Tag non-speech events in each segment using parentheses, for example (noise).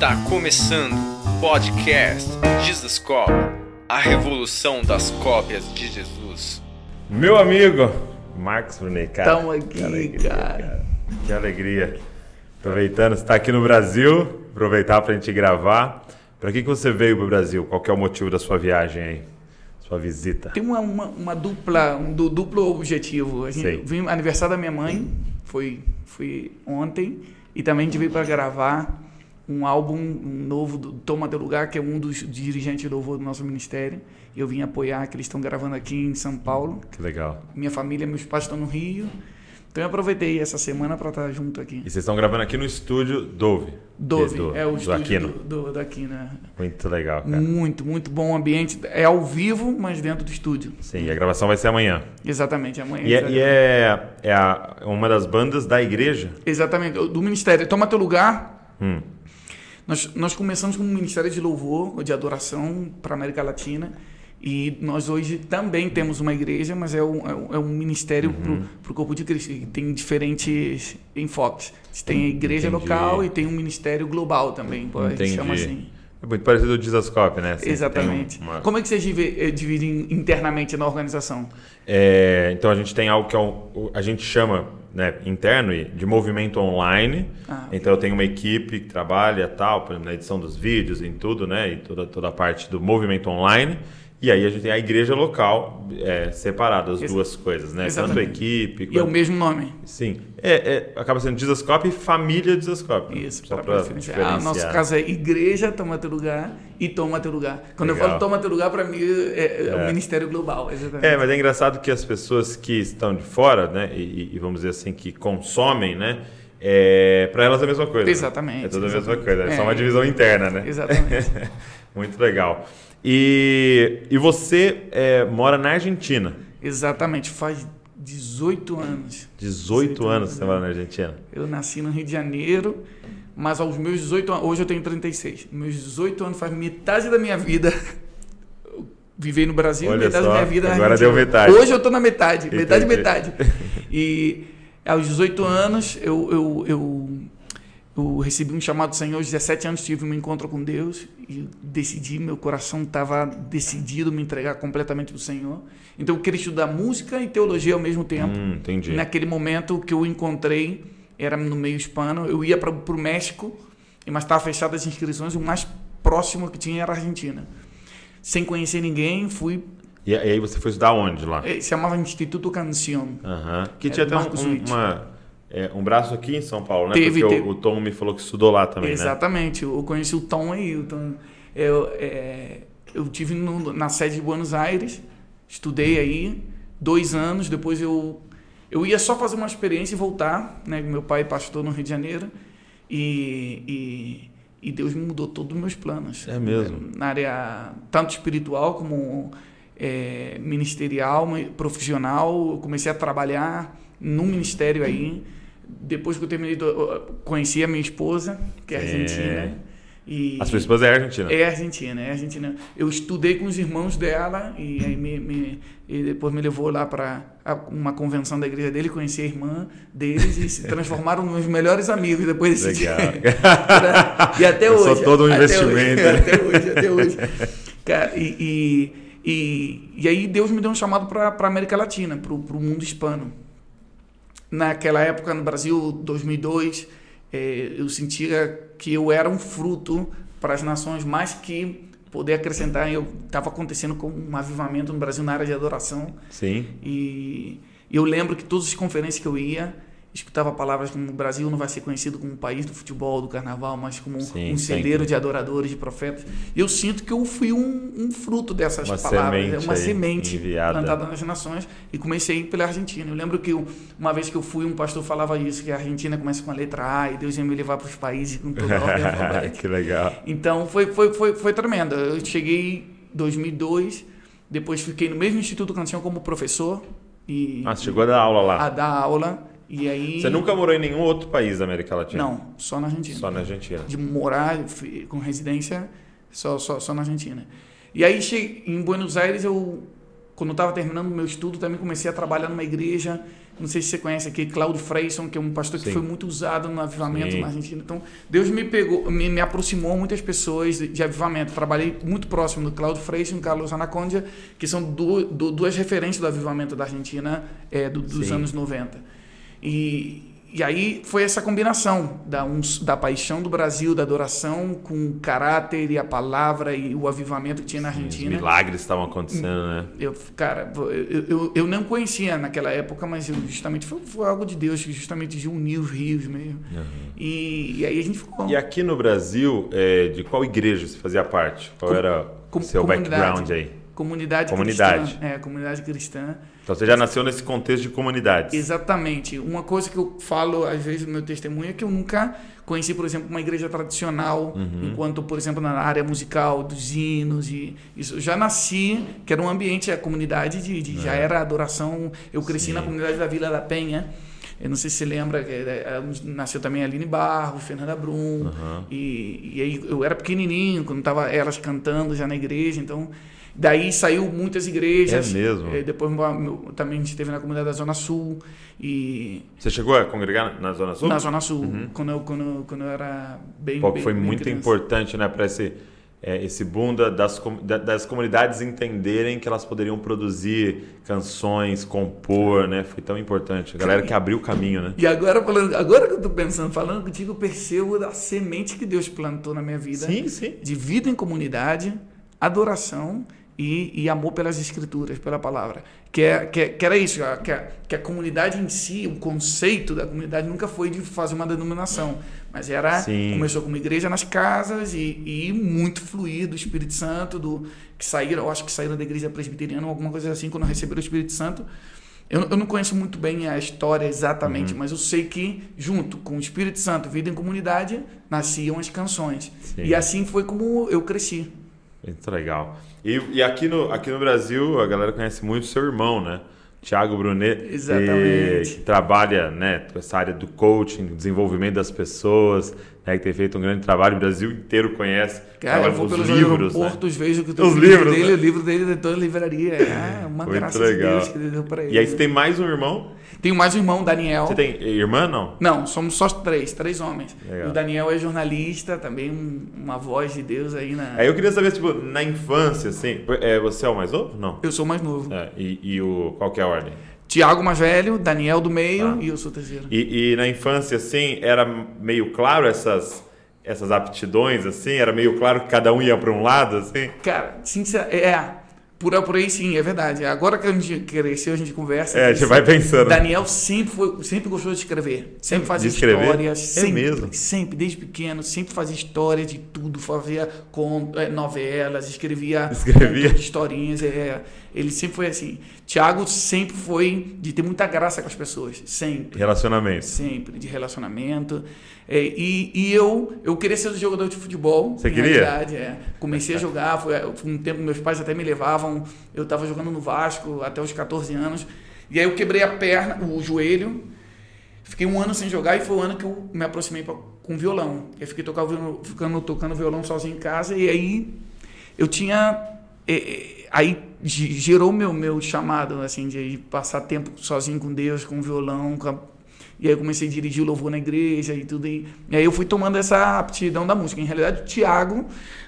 Está começando o podcast Jesus Cop, a revolução das cópias de Jesus. Meu amigo, Marcos Brunet, cara. Tamo aqui, que alegria, cara. Que alegria. Aproveitando, você está aqui no Brasil, aproveitar para a gente gravar. Para que, que você veio para o Brasil? Qual que é o motivo da sua viagem aí? Sua visita? Tem uma, uma, uma dupla, um du- duplo objetivo. A Sei. gente vim aniversário da minha mãe, foi, foi ontem, e também a gente veio para gravar um álbum um novo do Toma Teu Lugar, que é um dos dirigentes de louvor do nosso ministério. Eu vim apoiar, que eles estão gravando aqui em São Paulo. Que legal. Minha família, meus pais estão no Rio. Então eu aproveitei essa semana para estar junto aqui. E vocês estão gravando aqui no estúdio Dove. Dove, do, é o do estúdio Aquino. do, do, da Aquina. Muito legal, cara. Muito, muito bom ambiente. É ao vivo, mas dentro do estúdio. Sim, e a gravação vai ser amanhã. Exatamente, amanhã. E é, e é, é a- uma das bandas da igreja? Exatamente, do Ministério. Toma Teu Lugar. Hum. Nós, nós começamos com um Ministério de Louvor, de adoração para a América Latina. E nós hoje também temos uma igreja, mas é um, é um, é ministério Uhum. para o corpo de Cristo. que tem diferentes enfoques. Tem a igreja Entendi. local e tem um ministério global também. pô, A gente Entendi. chama assim. É muito parecido do Dizascope, né? Assim, Exatamente. uma- Como é que vocês eh, dividem internamente na organização? É, então a gente tem algo que é um, a gente chama né, interno de movimento online. Ah, Então eu tenho uma equipe que trabalha tal, por exemplo, na edição dos vídeos, em tudo, né? E toda, toda a parte do movimento online. E aí a gente tem a igreja local é, separada, as Ex- duas coisas, né? Tanto a Exatamente. equipe. E é o mesmo nome. Sim. É, é, acaba sendo Dizascope e família Dizascope. Isso, Só para diferenciar. diferenciar. Ah, nosso caso é igreja, toma teu lugar e toma teu lugar. Quando Legal. eu falo toma teu lugar, para mim é, é o É. ministério global. Exatamente. É, mas é engraçado que as pessoas que estão de fora, né, e, e vamos dizer assim, que consomem, né, é, para elas é a mesma coisa. né? Exatamente, É tudo a mesma coisa, é só É. uma divisão interna, né? Exatamente. (laughs) Muito legal. E, e você é, mora na Argentina. Exatamente. Faz 18 anos. 18 anos você mora na Argentina. Eu nasci no Rio de Janeiro, mas aos meus 18 anos, hoje eu tenho 36. Meus 18 anos faz metade da minha vida. (laughs) Vivei no Brasil, Olha metade só, da minha vida na agora Argentina. deu metade. Hoje eu tô na metade, metade, Entendi. metade. (laughs) E aos 18 anos eu, eu, eu, eu recebi um chamado do Senhor, aos 17 anos tive um encontro com Deus e decidi, meu coração estava decidido me entregar completamente para o Senhor. Então eu queria estudar música e teologia ao mesmo tempo. Hum, entendi. Naquele momento que eu encontrei era no meio hispano. Eu ia para o México, mas estava fechado as inscrições. O mais próximo que tinha era a Argentina. Sem conhecer ninguém, fui. E, aí você foi estudar onde lá? eh, Se chamava Instituto Canción. Aham. Que É, tinha até um, um- uma, é, um braço aqui em São Paulo, né? Teve, Porque teve. O, o Tom me falou que estudou lá também, né? Exatamente. Eu conheci o Tom aí. O Tom, eu, é, eu tive no- na sede de Buenos Aires, estudei aí dois anos. Depois eu eu ia só fazer uma experiência e voltar, né? Meu pai é pastor no Rio de Janeiro e, e, e Deus mudou todos os meus planos. É mesmo? Na área tanto espiritual como é, ministerial, profissional. Eu comecei a trabalhar no ministério aí. Depois que eu terminei, conheci a minha esposa, que é Sim. argentina. E A sua esposa é argentina. é argentina, é argentina. Eu estudei com os irmãos dela e aí me, me- e depois me levou lá para uma convenção da igreja dele, conheci a irmã deles e se (laughs) transformaram nos melhores amigos depois desse Legal. dia. (laughs) e até hoje. todo um até investimento, hoje, né? Até hoje, até hoje. (laughs) Cara, e, e, e, e aí Deus me deu um chamado para a América Latina, para o mundo hispano. Naquela época, no Brasil, 2002, eh, eu sentia que eu era um fruto para as nações, mais que poder acrescentar. Eu estava acontecendo com um avivamento no Brasil na área de adoração. Sim. E eu lembro que todas as conferências que eu ia, escutava palavras como o Brasil não vai ser conhecido como país do futebol, do carnaval, mas como Sim, um celeiro de adoradores, de profetas. Eu sinto que eu fui um, um fruto dessas Uma palavras, semente uma aí, semente enviada. plantada nas nações e comecei pela Argentina. Eu lembro que eu- uma vez que eu fui, um pastor falava isso, que a Argentina começa com a letra A e Deus ia me levar para os países com toda a ordem (laughs) que legal. Então foi, foi, foi, foi tremendo. Eu cheguei em 2002, depois fiquei no mesmo Instituto Canção como professor e Ah, chegou a dar aula lá. a dar aula. E aí. Você nunca morou em nenhum outro país da América Latina? Não, só na Argentina. Só na Argentina. De morar com residência só, só, só na Argentina. E aí em Buenos Aires eu quando estava terminando meu estudo, também comecei a trabalhar numa igreja. Não sei se você conhece aqui, Claudio Freyson, que é um pastor Sim. que foi muito usado no avivamento Sim. na Argentina. Então, Deus me pegou, me, me aproximou muitas pessoas de, de avivamento. Trabalhei muito próximo do Claudio Freyson e Carlos Anacondia, que são du- du- duas referências do avivamento da Argentina é, do- dos Sim. anos 90. E, e aí foi essa combinação da, da paixão do Brasil, da adoração, com o caráter e a palavra e o avivamento que tinha na Os Argentina. milagres estavam acontecendo, né? Eu, cara, eu, eu, eu não conhecia naquela época, mas eu justamente foi, foi algo de Deus que justamente de unir os rios mesmo. E, e aí a gente ficou. E aqui no Brasil, é, de qual igreja você fazia parte? Qual Com- era com- o seu background aí? Comunidade, Comunidade. cristã. É, comunidade cristã. Então você já nasceu nesse contexto de comunidades. Exatamente. Uma coisa que eu falo, às vezes, no meu testemunho é que eu nunca conheci, por exemplo, uma igreja tradicional, Uhum. enquanto, por exemplo, na área musical, dos hinos e isso. Eu já nasci, que era um ambiente, a comunidade de, de- já era adoração. Eu cresci É. Sim. na comunidade da Vila da Penha. Eu não sei se você lembra, é, é, nasceu também a Aline Barro, Fernanda Brum. Aham. E, e aí eu era pequenininho, quando tava elas cantando já na igreja, então daí saiu muitas igrejas. É mesmo? Eh, depois também a gente esteve na comunidade da Zona Sul e Você chegou a congregar na Zona Sul? na Zona Sul, quando, eu, quando, quando eu era bem Uhum. Pô, bem- foi bem muito criança. importante, né, para esse é, esse boom da- das, das comunidades entenderem que elas poderiam produzir canções, compor, né? Foi tão importante. A galera que abriu o caminho, né? E agora, falando, agora que eu tô pensando, falando contigo, eu percebo a semente que Deus plantou na minha vida Sim, sim. de vida em comunidade, adoração e, e amor pelas escrituras, pela palavra. Que, é, que, é- que era isso, que a, que a comunidade em si, o conceito da comunidade nunca foi de fazer uma denominação, mas era Sim. começou como igreja nas casas e, e muito fluido do Espírito Santo, do que saíram, eu acho que saíram da igreja presbiteriana ou alguma coisa assim quando receberam o Espírito Santo. Eu, eu não conheço muito bem a história exatamente, mas eu sei que junto com o Espírito Santo, vida em comunidade, nasciam as canções. Sim. E assim foi como eu cresci. Muito legal. E, e aqui, no, aqui no Brasil, a galera conhece muito seu irmão, né? Tiago Brunet. Exatamente. Que, que trabalha né, com essa área do coaching, desenvolvimento das pessoas, né, que tem feito um grande trabalho. O Brasil inteiro conhece. Cara, eu vou pelos os livros, né? vejo que Os livros, dele, né? o livro dele é toda a livraria. É uma Muito graça legal. de Deus que ele deu pra ele. E aí você tem mais um irmão? Tenho mais um irmão, Daniel. Você tem irmã, não? Não, somos só três, três homens. Legal. O Daniel é jornalista, também um- uma voz de Deus aí na. Aí eu queria saber, tipo, na infância, assim, é, você é o mais novo? Não. Eu sou o mais novo. É, e, e o, qual que é a ordem? Tiago mais velho, Daniel do meio Tá. e eu sou o terceiro. E, e na infância, assim, era meio claro essas, essas aptidões, assim? Era meio claro que cada um ia para um lado, assim? Cara, sincero, é. Por, por aí sim, é verdade. Agora que a gente cresceu, a gente conversa. É, a gente vai pensando. Daniel sempre, foi, sempre gostou de escrever. Sempre fazia escrever? histórias. É sempre, mesmo? Sempre, desde pequeno. Sempre fazia história de tudo. Fazia con- eh, novelas, escrevia, Escrevia? historinhas. É, ele sempre foi assim. Tiago sempre foi de ter muita graça com as pessoas. Sempre. Relacionamento. Sempre, de relacionamento. É, e, e eu, eu queria ser jogador de futebol. Você queria? realidade, é. Comecei a (laughs) jogar, foi, foi um tempo meus pais até me levavam. Eu estava jogando no Vasco até os 14 anos. E aí eu quebrei a perna, o joelho. Fiquei um ano sem jogar e foi o ano que eu me aproximei pra, com violão. Eu fiquei tocando, ficando, tocando violão sozinho em casa e aí eu tinha. é, é, aí ge- gerou meu meu chamado assim de passar tempo sozinho com Deus, com o violão, com a- e aí eu comecei a dirigir o louvor na igreja e tudo. E, e aí eu fui tomando essa aptidão da música. Em realidade, o Tiago,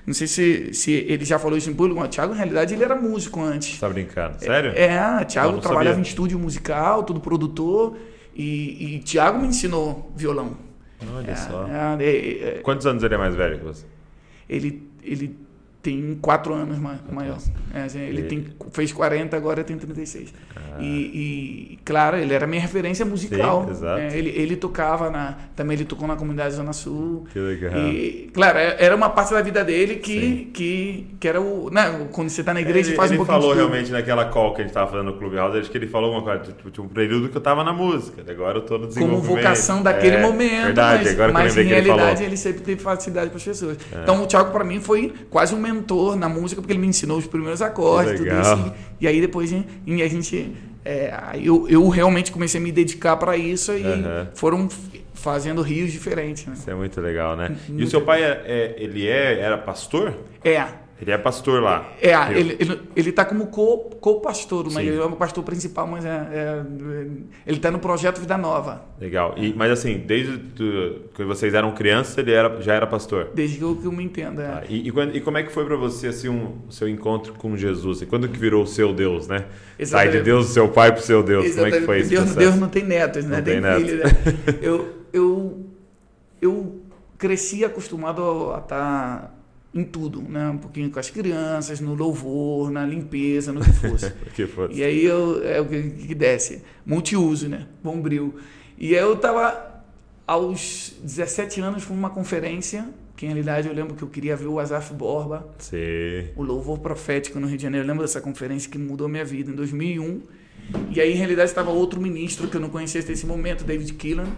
não sei se, se ele já falou isso em público, mas o Tiago, em realidade, ele era músico antes. Tá brincando? Sério? É, Thiago Eu não trabalhava sabia. em estúdio musical, tudo produtor. E, e Thiago me ensinou violão. Olha É, só. é, é, é, Quantos anos ele é mais velho que você? ele, ele tem quatro anos ma- maior. É, assim, ele E- tem, fez 40, agora tem 36. E, e, claro, ele era minha referência musical. Sim. É, ele, ele tocava na. Também ele tocou na comunidade Zona Sul. Que legal. E, claro, é- era uma parte da vida dele Sim. que, que, que era o. Né, quando você tá na igreja ele faz um ele pouquinho falou de tudo. realmente naquela call que a gente tava fazendo no Clubhouse, acho que ele falou uma coisa, tipo, tinha um período que eu tava na música, agora eu tô no como vocação daquele É, momento, Verdade, mas, agora que eu mas lembrei em que ele realidade falou. É. ele sempre teve facilidade para as pessoas. Então o Thiago para mim foi quase um mentor na música porque ele me ensinou os primeiros acordes, tudo isso. E aí depois em- em a gente é, eu, eu realmente comecei a me dedicar para isso e Aham. foram fazendo rios diferentes. Né? Isso é muito legal, né? E o Muito seu pai, é, é- ele é, era pastor? É, Ele é pastor lá. É, ele, ele, ele tá como co- co-pastor, mas Sim. ele é o pastor principal, mas é, é- ele tá no projeto Vida Nova, Legal. E, mas assim, desde que vocês eram crianças, ele era, já era pastor. desde que eu, que eu me entendo. é. Tá. E, e e como é que foi para você assim, um, o seu encontro com Jesus? E quando que virou o seu Deus, né? Sai de Exatamente. Deus do seu pai pro seu Deus. Como é que foi esse Deus? Deus não tem netos, né? Não tem tem filhos. Né? Eu, eu, eu cresci acostumado a estar em tudo, né? Um pouquinho com as crianças, no louvor, na limpeza, no que fosse. (laughs) Que fosse? E aí eu, é o que, que desce. Multiuso, né? Bombril. E aí eu tava aos 17 anos fui numa conferência, que em realidade eu lembro que eu queria ver o Azaf Borba, Sim. o louvor profético no Rio de Janeiro. Eu lembro dessa conferência que mudou minha vida em 2001. E aí em realidade estava outro ministro que eu não conhecia até esse momento, David Keelan.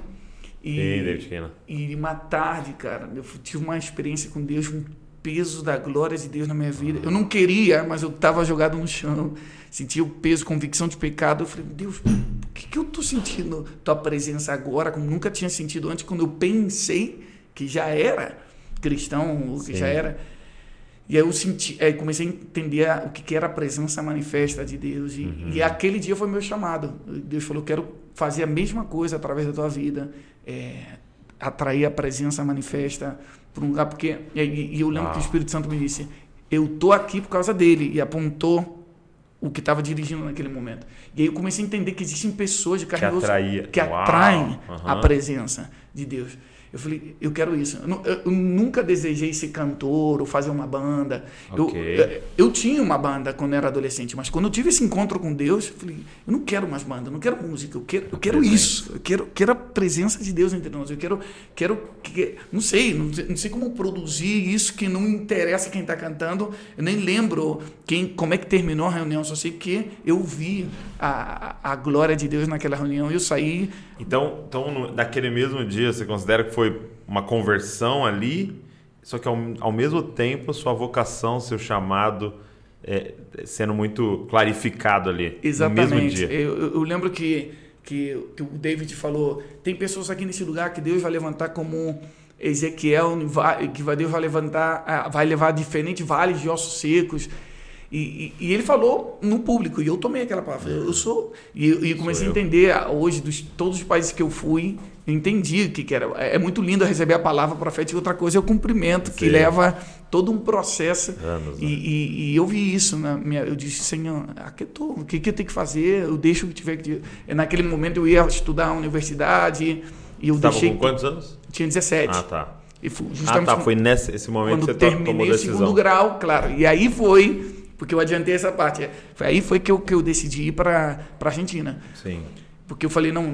E, Sim, David Keelan. e uma tarde, cara, eu tive uma experiência com Deus, um peso da glória de Deus na minha vida. Eu não queria, mas eu estava jogado no chão, sentia o peso, convicção de pecado. Eu falei, Deus, por que, que eu tô sentindo tua presença agora, como nunca tinha sentido antes, quando eu pensei que já era cristão, ou que Sim. já era. E aí eu senti, aí comecei a entender o que, que era a presença manifesta de Deus. E, e aquele dia foi meu chamado. Deus falou: quero fazer a mesma coisa através da tua vida, é, atrair a presença manifesta para um lugar. Porque, e, eu lembro Uau. que o Espírito Santo me disse: eu tô aqui por causa dele. E apontou o que estava dirigindo naquele momento. E aí eu comecei a entender que existem pessoas de carne Que atraía. que Uau. atraem a Aham. presença de Deus. Eu falei, eu quero isso. Eu, nu- eu nunca desejei ser cantor ou fazer uma banda. Eu- Ok. Eu, eu tinha uma banda quando eu era adolescente, mas quando eu tive esse encontro com Deus, eu falei, eu não quero mais banda, eu não quero música, eu quero, eu quero Presença. isso. Eu quero, quero a presença de Deus entre nós. Eu quero, quero que, não sei, não, sei- não sei como produzir isso que não interessa quem está cantando. Eu nem lembro quem, como é que terminou a reunião, só sei que eu vi a, a, glória de Deus naquela reunião eu saí Então, então naquele mesmo dia, você considera que foi uma conversão ali, só que ao, ao mesmo tempo sua vocação, seu chamado é, sendo muito clarificado ali. No mesmo Exatamente. dia. Eu, eu- lembro que, que, que o David falou: tem pessoas aqui nesse lugar que Deus vai levantar como Ezequiel, que vai- Deus vai levantar, ah, vai levar diferentes vales de ossos secos. E, e- e ele falou no público, e eu tomei aquela palavra. Eu sou. E, e comecei eu. a entender hoje, dos todos os países que eu fui, eu entendi o que, que era. É é muito lindo receber a palavra profética, outra coisa é o cumprimento, que Sim. leva todo um processo. Anos, E, né? e- eu vi isso na minha. Eu disse, Senhor, aqui eu tô, o que, que eu tenho que fazer? Eu deixo o que tiver que. Naquele momento eu ia estudar na universidade e eu Você deixei. com quantos anos? Tinha 17. Ah, tá. E fui Ah, tá. Foi nesse esse momento quando que você to- tomou terminei o decisão. segundo grau, claro. E aí foi, porque eu adiantei essa parte. Foi aí foi que eu, que eu decidi ir para a Argentina. Sim. Porque eu falei, não,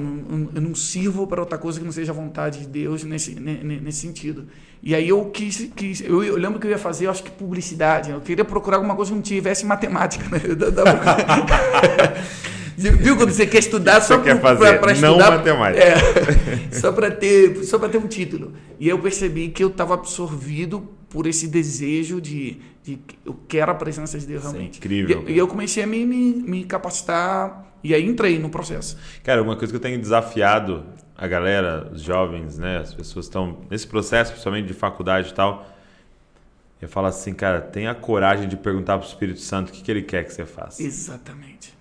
eu não sirvo para outra coisa que não seja a vontade de Deus nesse, ne- ne- nesse sentido. E aí eu quis, quis eu, eu lembro que eu ia fazer, eu acho que publicidade. Eu queria procurar alguma coisa que não tivesse matemática. Né? (laughs) (laughs) Viu quando você quer estudar só fazer, pra não estudar? matemática. É, (laughs) só para ter, só para ter um título. E eu percebi que eu estava absorvido por esse desejo de, de que eu quero a presença de Deus Isso é realmente. incrível, E, e eu comecei a me, me, me capacitar e aí entrei no processo. Cara, uma coisa que eu tenho desafiado a galera, os jovens, né, as pessoas que estão nesse processo, principalmente de faculdade e tal, eu falo assim, cara, tenha a coragem de perguntar pro Espírito Santo o que, que ele quer que você faça. Exatamente.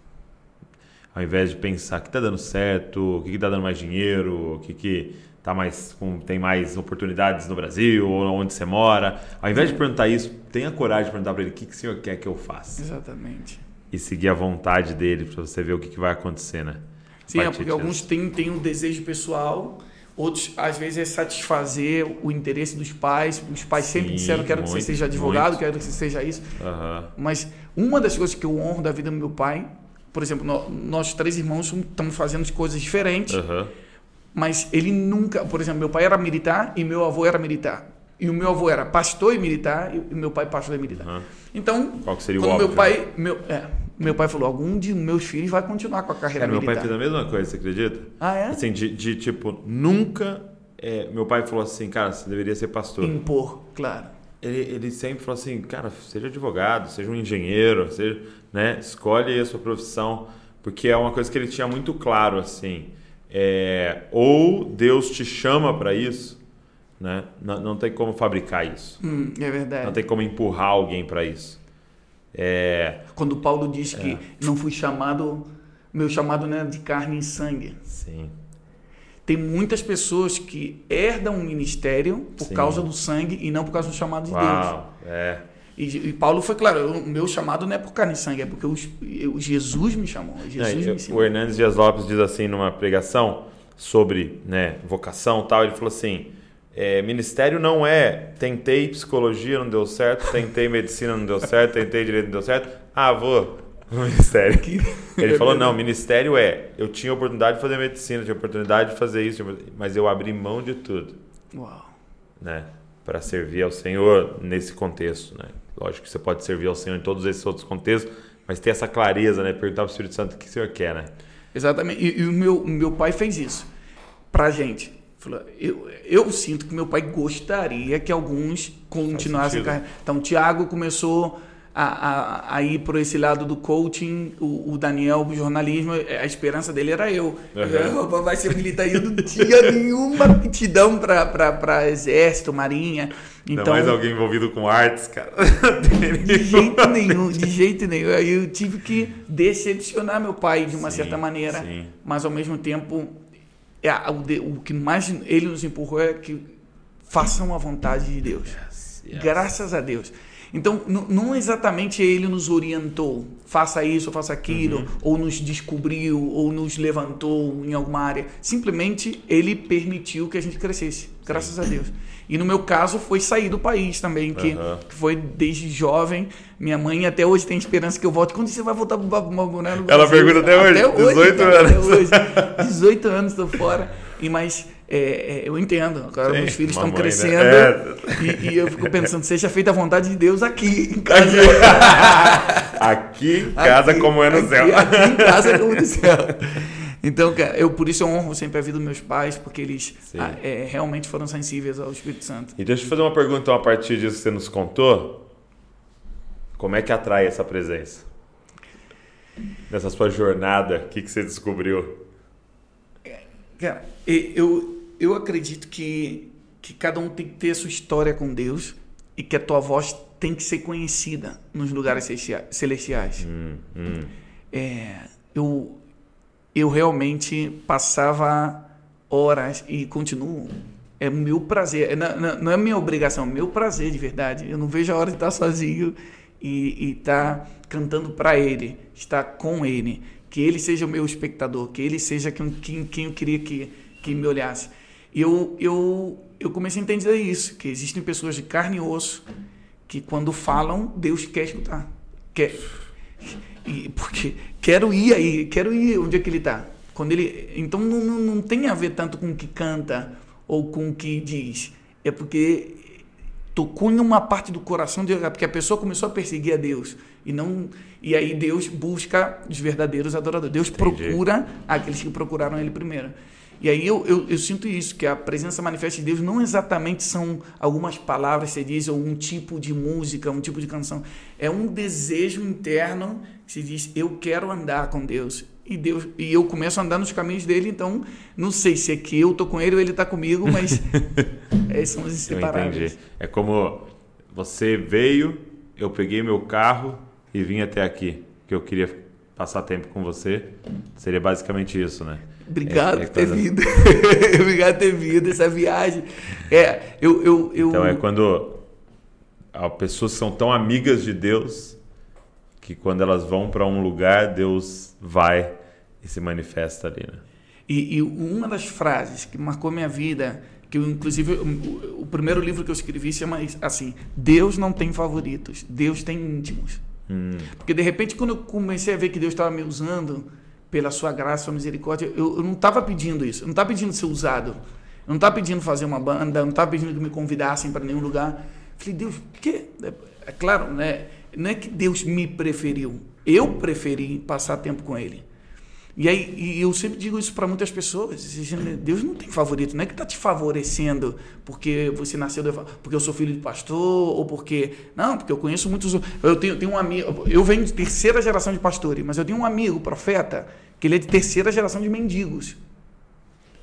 Ao invés de pensar o que tá dando certo, o que, que tá dando mais dinheiro, o que, que tá mais, com, tem mais oportunidades no Brasil, ou onde você mora. Ao invés de perguntar isso, tenha coragem de perguntar para ele o que, que o senhor quer que eu faça. Exatamente. E seguir a vontade dele para você ver o que, que vai acontecer, né? Sim, é porque disso. alguns têm, têm um desejo pessoal, outros, às vezes, é satisfazer o interesse dos pais. Os pais sempre Sim, disseram: quero que você muito, seja advogado, muito. quero que você seja isso. Aham. Mas uma das coisas que eu honro da vida do meu pai, por exemplo, nó- nós três irmãos estamos fazendo coisas diferentes, Aham. Mas ele nunca, por exemplo, meu pai era militar e meu avô era militar. E o meu avô era pastor e militar e meu pai pastor e militar. aham. Então, Qual que seria o quando meu óbvio? pai, meu, é, meu pai falou, algum de meus filhos vai continuar com a carreira Cara, meu pai militar. fez a mesma coisa, você acredita? Ah, é? Assim, de, de, tipo, nunca. é, meu pai falou assim, cara, você deveria ser pastor. Impor, claro. Ele, ele sempre falou assim, cara, seja advogado, seja um engenheiro, seja, né, escolhe a sua profissão, porque é uma coisa que ele tinha muito claro, assim, é, ou Deus te chama para isso, né? Não, não tem como fabricar isso. Hum, é verdade. Não tem como empurrar alguém para isso. É, Quando Paulo diz que não fui chamado, meu chamado não é de carne e sangue. sim. Tem muitas pessoas que herdam um ministério por Sim. causa do sangue e não por causa do chamado de Deus. Uau, é. E, e Paulo foi claro, o meu chamado não é por carne e sangue, é porque o, eu- Jesus me chamou. Jesus Não, me ensinou. o Hernandes Dias Lopes diz assim numa pregação sobre né, vocação e tal, ele falou assim, é, ministério não é tentei psicologia, não deu certo, tentei medicina, não deu certo, tentei direito, não deu certo, ah, vou no ministério. (laughs) Ele falou, (laughs) não, ministério é, eu tinha oportunidade de fazer medicina, tinha oportunidade de fazer isso, mas eu abri mão de tudo. Uau. né, para servir ao Senhor nesse contexto, né? Lógico que você pode servir ao Senhor em todos esses outros contextos, mas ter essa clareza, né? Perguntar para o Espírito Santo o que o Senhor quer, né? Exatamente. E, e o meu, meu pai fez isso pra gente. Falou, eu, eu sinto que meu pai gostaria que alguns continuassem a carreira. Então, o Tiago começou a, a, a ir por esse lado do coaching, o, o Daniel, o jornalismo, a esperança dele era eu. Uhum. Eu, Vai ser militar e eu não tinha nenhuma aptidão para exército, marinha. Ainda Então, mais alguém envolvido com artes, cara. (laughs) de jeito nenhum, de jeito nenhum. Aí eu tive que decepcionar meu pai de uma Sim, certa maneira, sim. mas ao mesmo tempo, é, o, o que mais ele nos empurrou é que façam a vontade de Deus. yes. Graças a Deus. Então, não exatamente ele nos orientou, faça isso, faça aquilo, Uhum. ou nos descobriu, ou nos levantou em alguma área. Simplesmente ele permitiu que a gente crescesse, graças a Deus. E no meu caso foi sair do país também, que, Aham. que foi desde jovem. Minha mãe até hoje tem esperança que eu volte. Quando você vai voltar pro né, no Ela pergunta até hoje, 18 cara, até anos. hoje. 18 anos estou fora. E, mas é, é, eu entendo. Agora Sim, meus filhos estão né? crescendo. É. E, e eu fico pensando, seja feita a vontade de Deus aqui em casa. (laughs) Aqui em casa, Aqui, como é no aqui, céu. Aqui em casa como no céu. Então, cara, eu por isso eu honro sempre a vida dos meus pais, porque eles Sim. ah, é, realmente foram sensíveis ao Espírito Santo. E deixa eu fazer uma pergunta então, a partir disso que você nos contou. Como é que atrai essa presença? Nessa sua jornada, o que, que você descobriu? Cara, eu, eu acredito que, que cada um tem que ter a sua história com Deus e que a tua voz tem que ser conhecida nos lugares celestia- celestiais. Hum, hum. É, eu, eu realmente passava horas e continuo. É meu prazer. É, não, não- é minha obrigação, é meu prazer de verdade. Eu não vejo a hora de estar sozinho e estar cantando para Ele, estar com Ele. Que Ele seja o meu espectador, que Ele seja quem, quem, quem eu queria que, que me olhasse. E eu, eu, eu comecei a entender isso, que existem pessoas de carne e osso que quando falam, Deus quer escutar. Quer, e- porque quero ir aí, quero ir onde é que ele está. Quando ele, então não, não, não tem a ver tanto com o que canta ou com o que diz. É porque tocou em uma parte do coração de porque a pessoa começou a perseguir a Deus e não e aí Deus busca os verdadeiros adoradores. Deus Entendi. procura aqueles que procuraram ele primeiro. E aí eu, eu, eu sinto isso, que a presença manifesta de Deus não exatamente são algumas palavras que você diz, ou um tipo de música, um tipo de canção. É um desejo interno que se diz, eu quero andar com Deus. E Deus e eu começo a andar nos caminhos dele, então não sei se é que eu tô com ele ou ele tá comigo, mas (laughs) é, são os Eu inseparáveis. entendi. É como você veio, eu peguei meu carro e vim até aqui, que eu queria passar tempo com você. Seria basicamente isso, né? Obrigado É- é por ter quando- vindo. (laughs) Obrigado por ter vindo essa viagem. É, eu. eu, eu Então é quando há pessoas são tão amigas de Deus que quando elas vão para um lugar, Deus vai e se manifesta ali, né? E, e uma das frases que marcou minha vida, que eu, inclusive, o, o primeiro livro que eu escrevi chama assim: Deus não tem favoritos, Deus tem íntimos. Hum, Porque de repente, quando eu comecei a ver que Deus estava me usando pela sua graça, sua misericórdia, eu, eu não estava pedindo isso, eu não estava pedindo ser usado, eu não estava pedindo fazer uma banda, eu não estava pedindo que me convidassem para nenhum lugar. Falei, Deus, por quê? É, é claro, né? não é que Deus me preferiu, eu preferi passar tempo com Ele. E aí, e eu sempre digo isso para muitas pessoas. Deus não tem favorito, não é que está te favorecendo porque você nasceu, do- porque eu sou filho de pastor, ou porque. Não, porque eu conheço muitos. Eu tenho, tenho um amigo. Eu venho de terceira geração de pastores, mas eu tenho um amigo, profeta, que ele é de terceira geração de mendigos.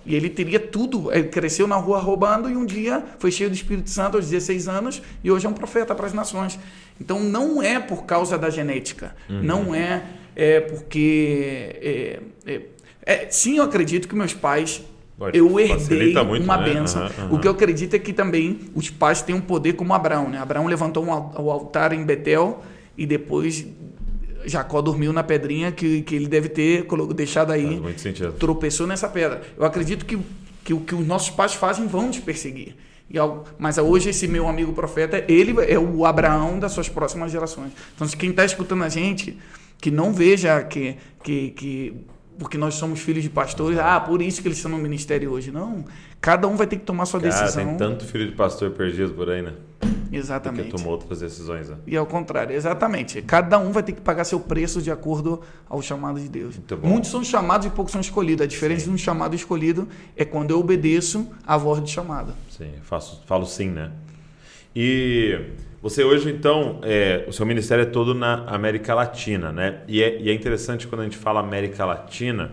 E ele teria tudo. Ele cresceu na rua roubando e um dia foi cheio do Espírito Santo aos 16 anos e hoje é um profeta para as nações. Então não é por causa da genética. Uhum. Não é, é porque. É, é, é, sim, eu acredito que meus pais eu herdei muito, uma né? benção. Uhum, uhum. O que eu acredito é que também os pais têm um poder como Abraão. Né? Abraão levantou um, o altar em Betel e depois Jacó dormiu na pedrinha que, que ele deve ter deixado aí. Tropeçou nessa pedra. Eu acredito que, que o que os nossos pais fazem vão nos perseguir. E, mas hoje esse meu amigo profeta, ele é o Abraão das suas próximas gerações. Então, quem está escutando a gente, que não veja que, que, que porque nós somos filhos de pastores, ah, por isso que eles estão no ministério hoje. Não. Cada um vai ter que tomar sua Cara, decisão. Tem tanto filho de pastor perdido por aí, né? Exatamente. Porque tomou outras decisões. Né? E ao contrário, exatamente. Cada um vai ter que pagar seu preço de acordo ao chamado de Deus. Muitos são chamados e poucos são escolhidos. A diferença sim. de um chamado escolhido é quando eu obedeço à voz de chamado. Sim, faço, falo sim, né? E você hoje, então, é, o seu ministério é todo na América Latina, né? E é, e é interessante quando a gente fala América Latina,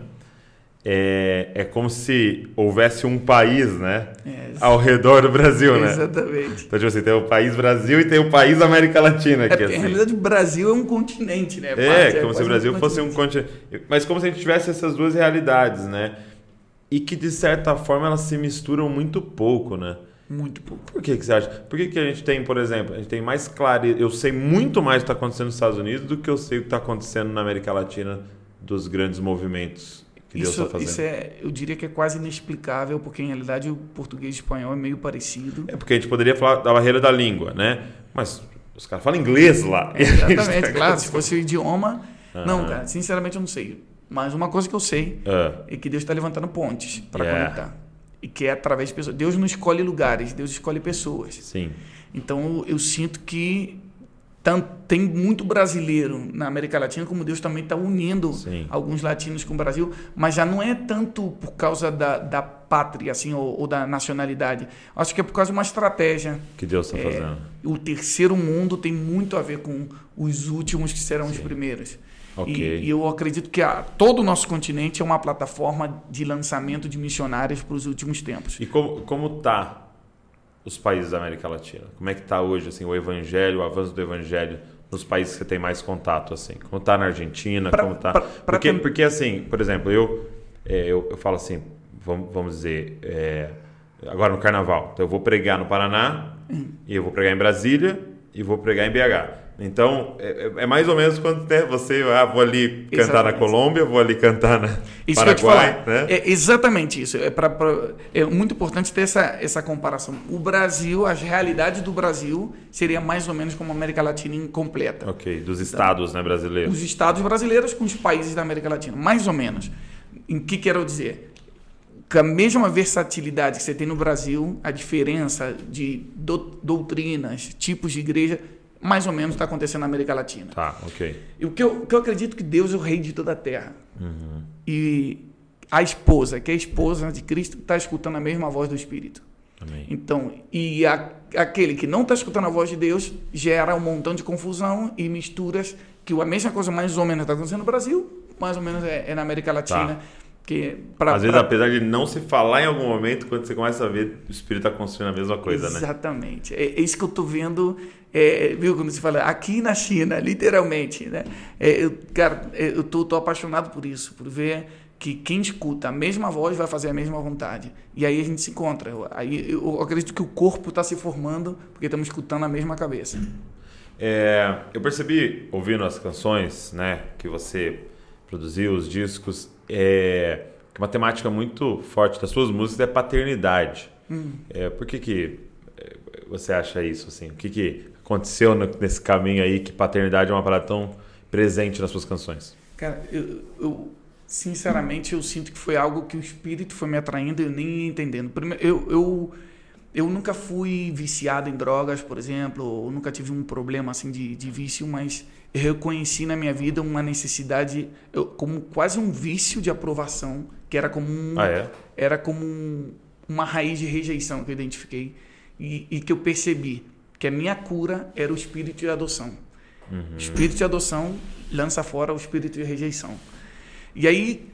é, é como se houvesse um país, né? É, ao redor do Brasil, né? Exatamente. Então, tipo assim, tem o país Brasil e tem o país América Latina aqui, é, assim. Na realidade, o Brasil é um continente, né? É, é como se o Brasil um fosse um continente. Mas como se a gente tivesse essas duas realidades, né? E que, de certa forma, elas se misturam muito pouco, né? Muito pouco. Por que, que você acha? Por que, que a gente tem, por exemplo, a gente tem mais clareza. Eu sei muito mais do que está acontecendo nos Estados Unidos do que eu sei o que está acontecendo na América Latina dos grandes movimentos que isso, Deus está fazendo. Isso é, eu diria que é quase inexplicável, porque em realidade o português e o espanhol é meio parecido. É porque a gente poderia falar da barreira da língua, né? Mas os caras falam inglês lá. É, (laughs) exatamente, tá (laughs) claro. Se fosse o idioma. Uhum. Não, cara, sinceramente eu não sei. Mas uma coisa que eu sei uhum. é que Deus está levantando pontes para yeah. conectar e que é através de pessoas. Deus não escolhe lugares, Deus escolhe pessoas. Sim. Então eu sinto que tanto, tem muito brasileiro na América Latina, como Deus também está unindo Sim. alguns latinos com o Brasil, mas já não é tanto por causa da, da pátria assim ou, ou, da nacionalidade. Acho que é por causa de uma estratégia que Deus está é, fazendo. O terceiro mundo tem muito a ver com os últimos que serão Sim. os primeiros. Okay. E, e, eu acredito que a, todo o nosso continente é uma plataforma de lançamento de missionários para os últimos tempos. E como como tá os países da América Latina? Como é que está hoje assim o evangelho, o avanço do evangelho nos países que você tem mais contato assim? Como está na Argentina? Pra, como tá? Pra, pra porque, porque assim, por exemplo, eu é, eu, eu, falo assim, vamos, vamos dizer, é, agora no Carnaval, então eu vou pregar no Paraná hum. e eu vou pregar em Brasília e vou pregar em BH. Então, é, é, é, mais ou menos quando né, você, ah, vou ali cantar exatamente. na Colômbia, vou ali cantar na isso Paraguai. Né? É exatamente isso. É, pra, pra, é muito importante ter essa, essa comparação. O Brasil, as realidades do Brasil, seria mais ou menos como a América Latina incompleta. Ok, dos estados né, brasileiros. Os estados brasileiros com os países da América Latina, mais ou menos. Em que quero dizer? com a mesma versatilidade que você tem no Brasil, a diferença de do, doutrinas, tipos de igreja, mais ou menos está acontecendo na América Latina. Tá, ok. E o que eu, o que eu acredito que Deus é o rei de toda a terra. Uhum. E a esposa, que é a esposa de Cristo, está escutando a mesma voz do Espírito. Amém. Então, e a, aquele que não está escutando a voz de Deus gera um montão de confusão e misturas que a mesma coisa mais ou menos está acontecendo no Brasil, mais ou menos é, é na América Latina. Tá. Que pra, Às vezes, apesar de não se falar em algum momento, quando você começa a ver, o Espírito está construindo a mesma coisa, Exatamente. né? Exatamente. É, é, isso que eu estou vendo, é, viu? Quando se fala aqui na China, literalmente, né? É, eu, cara, é, eu tô, tô apaixonado por isso, por ver que quem escuta a mesma voz vai fazer a mesma vontade. E aí a gente se encontra. Aí eu acredito que o corpo está se formando porque estamos escutando a mesma cabeça. É, eu percebi, ouvindo as canções né, que você produziu, os discos, é, uma temática muito forte das suas músicas é paternidade. Hum. É, por que, que é, você acha isso? Assim? O que, que aconteceu nesse caminho aí que paternidade é uma palavra tão presente nas suas canções? Cara, eu, eu sinceramente eu sinto que foi algo que o espírito foi me atraindo e eu nem entendendo. Primeiro, eu, eu, eu nunca fui viciado em drogas, por exemplo, ou nunca tive um problema assim de, de vício, mas eu reconheci na minha vida uma necessidade, eu, como quase um vício de aprovação, que era como um, ah, é? era como um, uma raiz de rejeição que eu identifiquei e, e, que eu percebi que a minha cura era o espírito de adoção. Uhum. Espírito de adoção lança fora o espírito de rejeição. E aí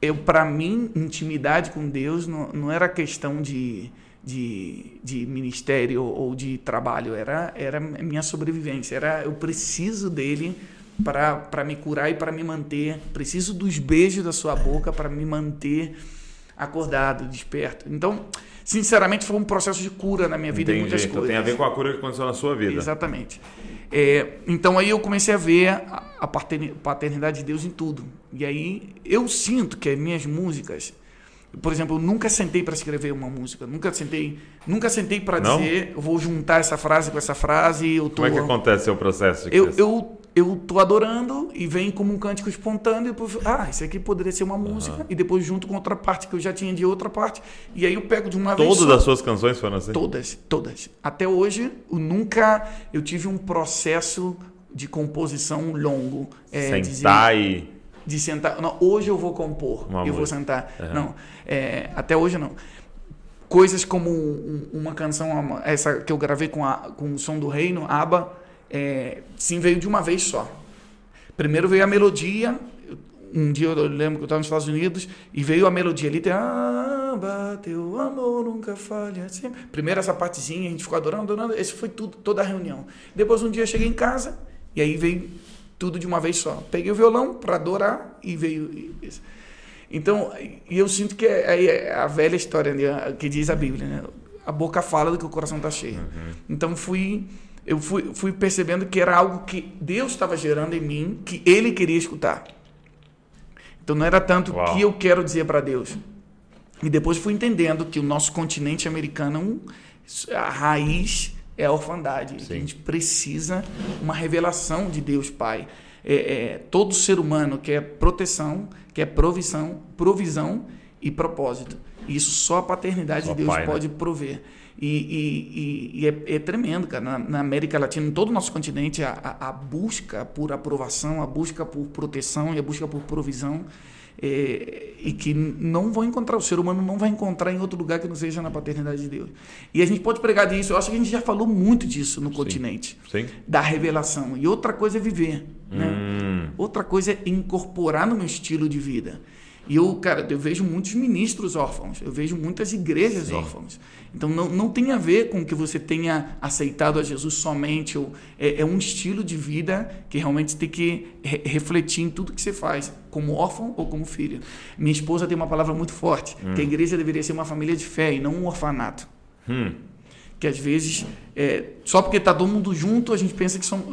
eu para mim, intimidade com Deus não, não era questão de, de, de ministério ou de trabalho, era, era minha sobrevivência. Era eu preciso dele para me curar e para me manter. Preciso dos beijos da sua boca para me manter acordado, desperto. Então, sinceramente, foi um processo de cura na minha vida Entendi. em muitas então coisas. tem a ver com a cura que aconteceu na sua vida. Exatamente. É, então aí eu comecei a ver a, a paterni- paternidade de Deus em tudo. E aí eu sinto que as minhas músicas, por exemplo, eu nunca sentei para escrever uma música, nunca sentei, nunca sentei para dizer, eu vou juntar essa frase com essa frase, eu tô Como é que acontece o seu processo de eu, eu, eu tô adorando e vem como um cântico espontâneo e depois, ah, isso aqui poderia ser uma música e depois junto com outra parte que eu já tinha de outra parte e aí eu pego de uma vez Todas as suas canções foram assim? Todas, todas. Até hoje, eu nunca eu tive um processo de composição longo. É, dizer- Sentar e... de sentar. Não, hoje eu vou compor. Uma eu vou música. sentar. Aham. Não, é, até hoje não. Coisas como um- uma canção, essa que eu gravei com, a, com o Som do Reino, ABBA, é, sim, veio de uma vez só. Primeiro veio a melodia. Um dia eu lembro que eu estava nos Estados Unidos e veio a melodia ali. Tem, ah, teu amor nunca falha. Sempre. Primeiro essa partezinha, a gente ficou adorando, adorando. Esse foi tudo, toda a reunião. Depois um dia eu cheguei em casa e aí veio tudo de uma vez só. Peguei o violão para adorar e veio. Então, e eu sinto que é, aí é a velha história né, que diz a Bíblia, né? A boca fala do que o coração está cheio. Então fui eu fui, fui percebendo que era algo que Deus estava gerando em mim, que Ele queria escutar. Então não era tanto o que eu quero dizer para Deus. E depois fui entendendo que o nosso continente americano, a raiz é a orfandade. Sim. A gente precisa uma revelação de Deus Pai. É, é, todo ser humano quer proteção, quer provisão, provisão e propósito. E isso só a paternidade Só de Deus pai, né? pode prover. E, e- e- e é, é tremendo, cara. Na, na América Latina, em todo o nosso continente, a, a- a busca por aprovação, a busca por proteção e a busca por provisão, é, e que não vão encontrar, o ser humano não vai encontrar em outro lugar que não seja na paternidade de Deus. E a gente pode pregar disso, eu acho que a gente já falou muito disso no continente, Sim. da revelação. E outra coisa é viver. Né? Hum, Outra coisa é incorporar no meu estilo de vida. E eu, cara, eu vejo muitos ministros órfãos, eu vejo muitas igrejas Sim. órfãos. Então não, não tem a ver com que você tenha aceitado a Jesus somente, ou é, é um estilo de vida que realmente tem que re- refletir em tudo que você faz, como órfão ou como filho. Minha esposa tem uma palavra muito forte, que a igreja deveria ser uma família de fé e não um orfanato hum. que às vezes é, só porque está todo mundo junto a gente pensa que somos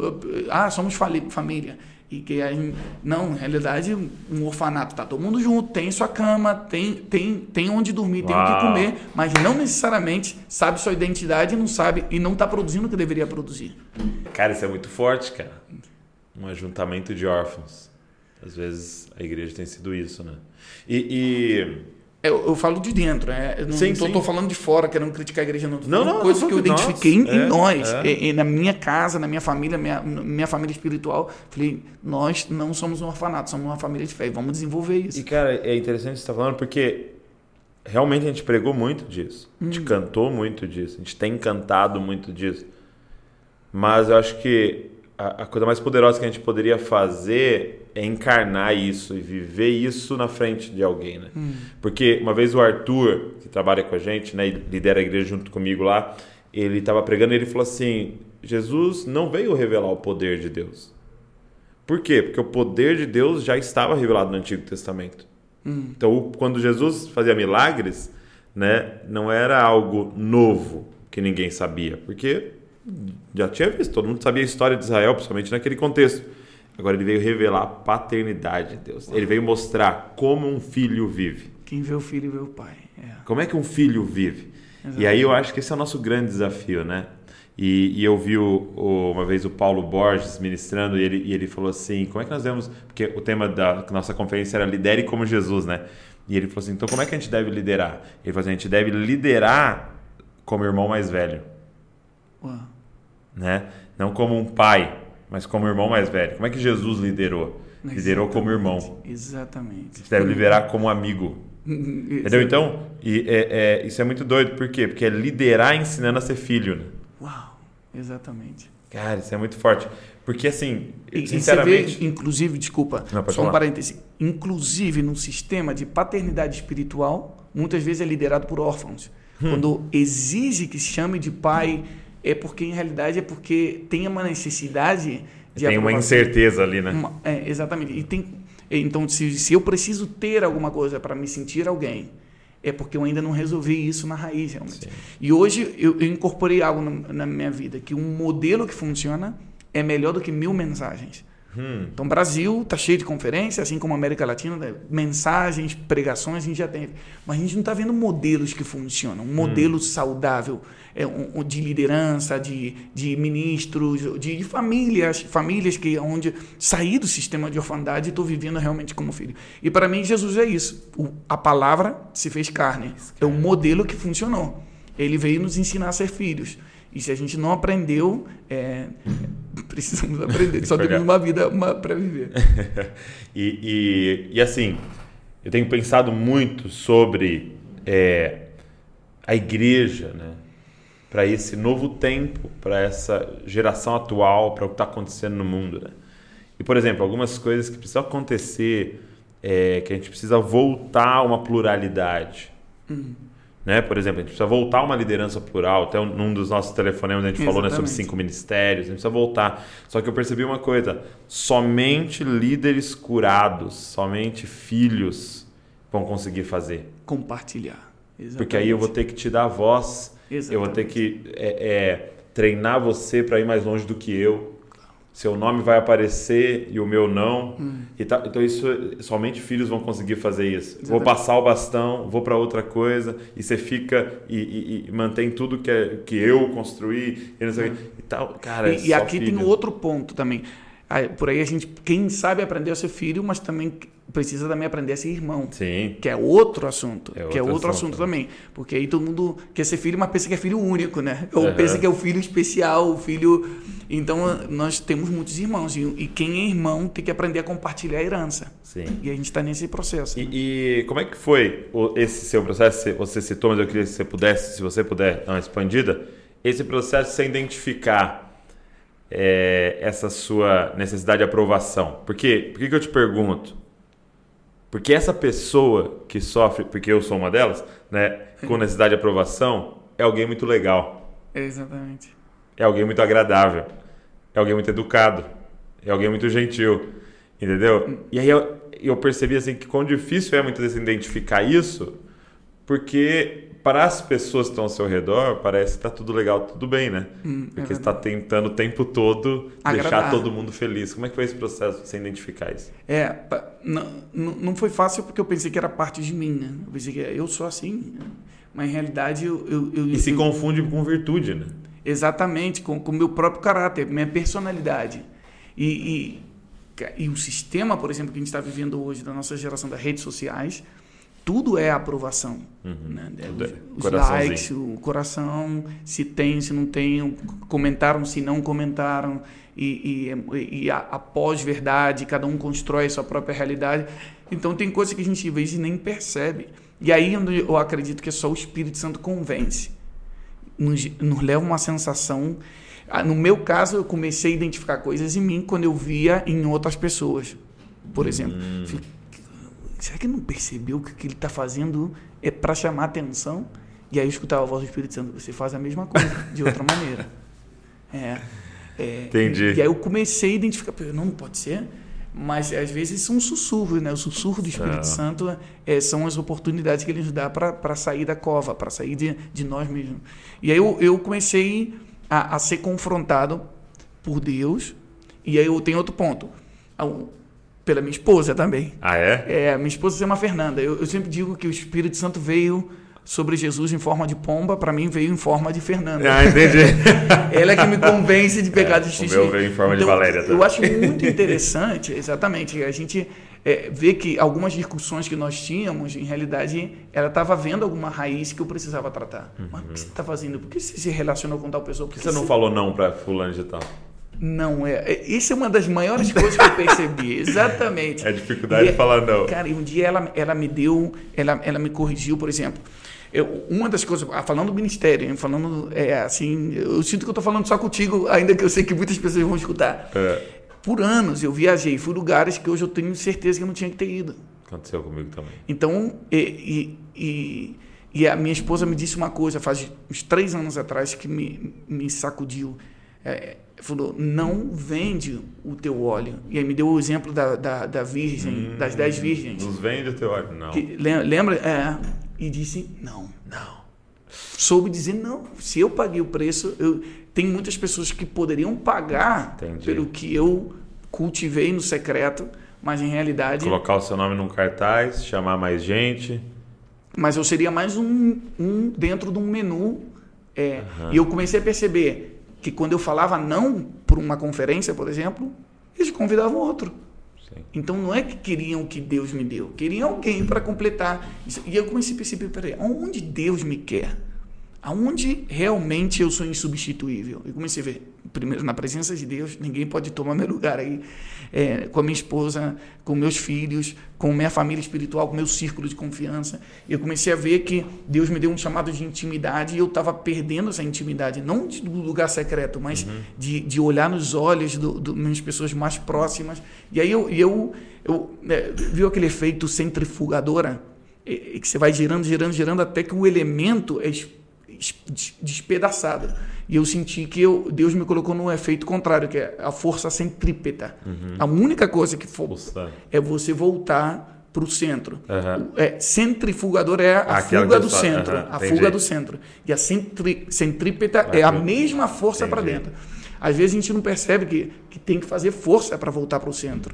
ah somos família e que a gente, não na realidade um orfanato tá todo mundo junto tem sua cama tem tem tem onde dormir tem o que Uau. comer mas não necessariamente sabe sua identidade e não sabe e não está produzindo o que deveria produzir Cara, isso é muito forte, cara. Um ajuntamento de órfãos. Às vezes a igreja tem sido isso, né? E. eu, eu falo de dentro né? eu não, tô falando de fora querendo criticar a igreja não, Não, não, coisas que eu identifiquei nós. em É, nós é. E- e na minha casa na minha família minha, minha família espiritual falei nós não somos um orfanato somos uma família de fé e vamos desenvolver isso e, cara, é interessante você estar falando porque realmente a gente pregou muito disso. A gente cantou muito disso. A gente tem cantado muito disso. Mas eu acho que a, a coisa mais poderosa que a gente poderia fazer é encarnar isso e viver isso na frente de alguém, né? Porque uma vez o Arthur, que trabalha com a gente, né, e lidera a igreja junto comigo lá, ele estava pregando e ele falou assim: Jesus não veio revelar o poder de Deus. Por quê? Porque o poder de Deus já estava revelado no Antigo Testamento. Então, o- quando Jesus fazia milagres, né, não era algo novo que ninguém sabia, porque já tinha visto, todo mundo sabia a história de Israel, principalmente naquele contexto. Agora ele veio revelar a paternidade de Deus. Ele veio mostrar como um filho vive. quem vê o filho vê o pai é. Como é que um filho vive? E aí eu acho que esse é o nosso grande desafio, né? E, e eu vi o- o- uma vez o Paulo Borges ministrando e ele, e ele falou assim: como é que nós devemos. Porque o tema da nossa conferência era Lidere como Jesus, né? E ele falou assim: então como é que a gente deve liderar? Ele falou assim: a gente deve liderar como irmão mais velho, Uau. né? Não como um pai, mas como irmão mais velho. Como é que Jesus liderou? Liderou como irmão. exatamente gente deve liderar como amigo. (laughs) Entendeu? Então, e, é, é, isso é muito doido. Por quê? Porque é liderar ensinando a ser filho. Né? uau exatamente Cara, isso é muito forte. Porque assim, E, você sinceramente. vê, inclusive, desculpa, Não, só um falar. parêntese. Inclusive, no sistema de paternidade espiritual, muitas vezes é liderado por órfãos. Hum. Quando exige que se chame de pai, é porque, em realidade, é porque tem uma necessidade de tem uma incerteza ali, né? Uma- é, exatamente. E tem, então, se, se eu preciso ter alguma coisa para me sentir alguém, é porque eu ainda não resolvi isso na raiz, realmente. Sim. E hoje eu, eu incorporei algo na, na minha vida, que um modelo que funciona é melhor do que mil mensagens. Hum, Então, Brasil está cheio de conferências, assim como a América Latina, né? mensagens, pregações, a gente já tem. Mas a gente não está vendo modelos que funcionam, um modelo saudável é, um, um de liderança, de, de ministros, de, famílias, famílias que onde saí do sistema de orfandade e estou vivendo realmente como filho. E para mim, Jesus é isso. O- a palavra se fez carne. É um modelo que funcionou. Ele veio nos ensinar a ser filhos. E se a gente não aprendeu, é, (laughs) precisamos aprender. Só temos uma vida para viver. (laughs) e, e, e assim, eu tenho pensado muito sobre é, a igreja, né? Para esse novo tempo, para essa geração atual, para o que está acontecendo no mundo. Né? E, por exemplo, algumas coisas que precisam acontecer, é, que a gente precisa voltar a uma pluralidade. Né? Por exemplo, a gente precisa voltar a uma liderança plural. Até um- num dos nossos telefonemas a gente falou né, sobre Exatamente. cinco ministérios. A gente precisa voltar. Só que eu percebi uma coisa: somente líderes curados, somente filhos vão conseguir fazer. Compartilhar. Exatamente. Porque aí eu vou ter que te dar voz, eu vou ter que é, é, treinar você para ir mais longe do que eu. Seu nome vai aparecer e o meu não. Hum. E tá- então isso somente filhos vão conseguir fazer isso. Vou Exatamente. passar o bastão, vou para outra coisa e você fica e, e- e mantém tudo que, é- que eu construí e, não sei quê. e tal. Cara, é e, e só aqui tem filho. outro ponto também. Por aí a gente, quem sabe aprender a ser filho, mas também precisa também aprender a ser irmão. Sim. Que é outro assunto. É que é outro outro assunto, assunto, também. Porque aí todo mundo quer ser filho, mas pensa que é filho único, né? Ou Aham. pensa que é o filho especial, o filho. Então nós temos muitos irmãos. E, e quem é irmão tem que aprender a compartilhar a herança. Sim. E a gente está nesse processo. né? E, e como é que foi esse seu processo? Você- Você citou, mas eu queria que você pudesse, se você puder dar uma expandida, esse processo de você identificar é, essa sua necessidade de aprovação. Por quê? Por que, que eu te pergunto? Porque essa pessoa que sofre, porque eu sou uma delas, né, com necessidade de aprovação, é alguém muito legal, Exatamente. é alguém muito agradável, é alguém muito educado, é alguém muito gentil, entendeu? E aí eu, eu percebi assim que quão difícil é muitas vezes identificar isso, porque para as pessoas que estão ao seu redor parece que está tudo legal, tudo bem, né? Hum, é porque você está tentando o tempo todo deixar Agradar. todo mundo feliz. Como é que foi esse processo de você identificar isso? É, não, não foi fácil porque eu pensei que era parte de mim, né? Eu pensei que eu sou assim, né? mas em realidade eu... eu, eu E se eu- confunde com virtude, né? Exatamente, com o meu próprio caráter, minha personalidade. E, e, e o sistema, por exemplo, que a gente está vivendo hoje, da nossa geração das redes sociais, tudo é aprovação. Né? Tudo é Os, os likes, o coração, se tem, se não tem, comentaram, se não comentaram, e, e, e a, a pós-verdade, cada um constrói a sua própria realidade. Então tem coisas que a gente às vezes nem percebe. E aí eu acredito que é só o Espírito Santo convence nos, nos leva uma sensação. Ah, No meu caso, eu comecei a identificar coisas em mim quando eu via em outras pessoas. Por exemplo, Falei, será que ele não percebeu que o que ele está fazendo é para chamar atenção? E aí eu escutava a voz do Espírito Santo: você faz a mesma coisa, de outra maneira. (laughs) É, é, Entendi. E aí eu comecei a identificar: "Pô, não, não pode ser. Mas às vezes são sussurros, né? O sussurro do Espírito Ah. Santo é, são as oportunidades que ele nos dá para sair da cova, para sair de, de nós mesmos. E aí eu, eu comecei a, a ser confrontado por Deus. E aí eu tenho outro ponto. Pela minha esposa também. Ah, é? É, minha esposa se chama Fernanda. Eu, eu sempre digo que o Espírito Santo veio sobre Jesus em forma de pomba, para mim veio em forma de Fernanda. Ah, entendi. (laughs) Ela é que me convence de pegar É, de o xixi. meu veio em forma de Valéria Eu também. acho muito interessante, (laughs) exatamente, a gente é, ver que algumas discussões que nós tínhamos, em realidade, ela estava vendo alguma raiz que eu precisava tratar. Mas o que você está fazendo? Por que você se relacionou com tal pessoa? Por que você não falou não para fulano de tal? Não, é. é- Isso é uma das maiores coisas que eu percebi. (laughs) Exatamente. É a dificuldade E de falar não. Cara, e um dia ela, ela me deu, ela, ela me corrigiu, por exemplo. Eu, uma das coisas, ah, falando do ministério, falando, é assim, eu sinto que eu estou falando só contigo, ainda que eu sei que muitas pessoas vão escutar. É. Por anos eu viajei, fui lugares que hoje eu tenho certeza que eu não tinha que ter ido. Aconteceu comigo também. Então, e, e, e, e a minha esposa me disse uma coisa, faz uns três anos atrás, que me, me sacudiu. É, falou, não vende o teu óleo. E aí me deu o exemplo da, da, da virgem, das dez virgens. Nos vende o teu óleo, não. Que, lem- lembra? É, e disse, não, não. Soube dizer, não, se eu paguei o preço, eu, tem muitas pessoas que poderiam pagar Entendi. pelo que eu cultivei no secreto, mas em realidade, Colocar o seu nome num cartaz, chamar mais gente. mas eu seria mais um, um dentro de um menu. É, E eu comecei a perceber que quando eu falava não por uma conferência, por exemplo, eles convidavam outro. Sim. Então não é que queriam o que Deus me deu, queriam alguém para completar. Isso- E eu comecei a perceber, peraí, aonde Deus me quer? Aonde realmente eu sou insubstituível? Eu comecei a ver, primeiro, na presença de Deus, ninguém pode tomar meu lugar aí. É, com a minha esposa, com meus filhos, com minha família espiritual, com meu círculo de confiança. Eu comecei a ver que Deus me deu um chamado de intimidade e eu estava perdendo essa intimidade, não de- do lugar secreto, mas de, de olhar nos olhos do, do, minhas pessoas mais próximas. E aí eu, e eu, eu né, viu aquele efeito centrifugadora? E- e que você vai girando, girando, girando até que o elemento é es- des- despedaçado. E eu senti que eu, Deus me colocou no efeito contrário, que é a força centrípeta. A única coisa que for é você voltar para o centro. É, centrifugador é a fuga do centro. aham, a entendi. fuga do centro. E a centri, centrípeta Vai é a mesma força para dentro. Às vezes a gente não percebe que, que tem que fazer força para voltar para o centro.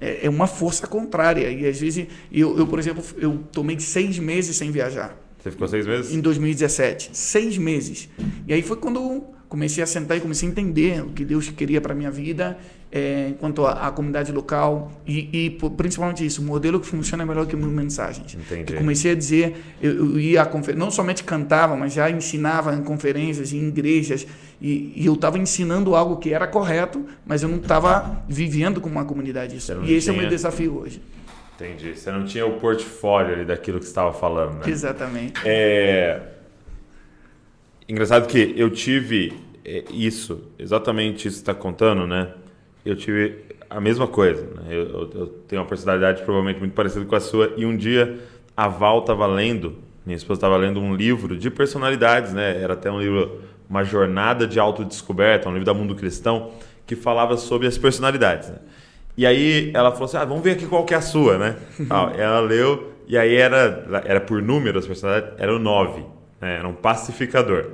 É, é uma força contrária. E às vezes, eu, eu, por exemplo, eu tomei seis meses sem viajar Você ficou seis meses? em 2017. Seis meses. E aí foi quando comecei a sentar e comecei a entender o que Deus queria para minha vida, é, enquanto à comunidade local e, e, principalmente isso, o modelo que funciona é melhor que mil mensagens. Entendi. Eu comecei a dizer, eu, eu ia confer... não somente cantava, mas já ensinava em conferências, em igrejas, e, e eu estava ensinando algo que era correto, mas eu não estava vivendo com uma comunidade isso. E esse é o meu desafio hoje. Entendi. Você não tinha o portfólio ali daquilo que você estava falando, né? Exatamente. É... Engraçado que eu tive é, isso, exatamente isso que está contando, né? Eu tive a mesma coisa. Né? Eu, eu- eu tenho uma personalidade provavelmente muito parecida com a sua. E um dia a Val estava lendo, minha esposa estava lendo um livro de personalidades, né? Era até um livro, uma jornada de autodescoberta, um livro da Mundo Cristão, que falava sobre as personalidades. Né? E aí ela falou assim: ah, vamos ver aqui qual que é a sua, né? (laughs) Tal. ela leu, e aí era, era por número as personalidades, era o 9, né? era um pacificador.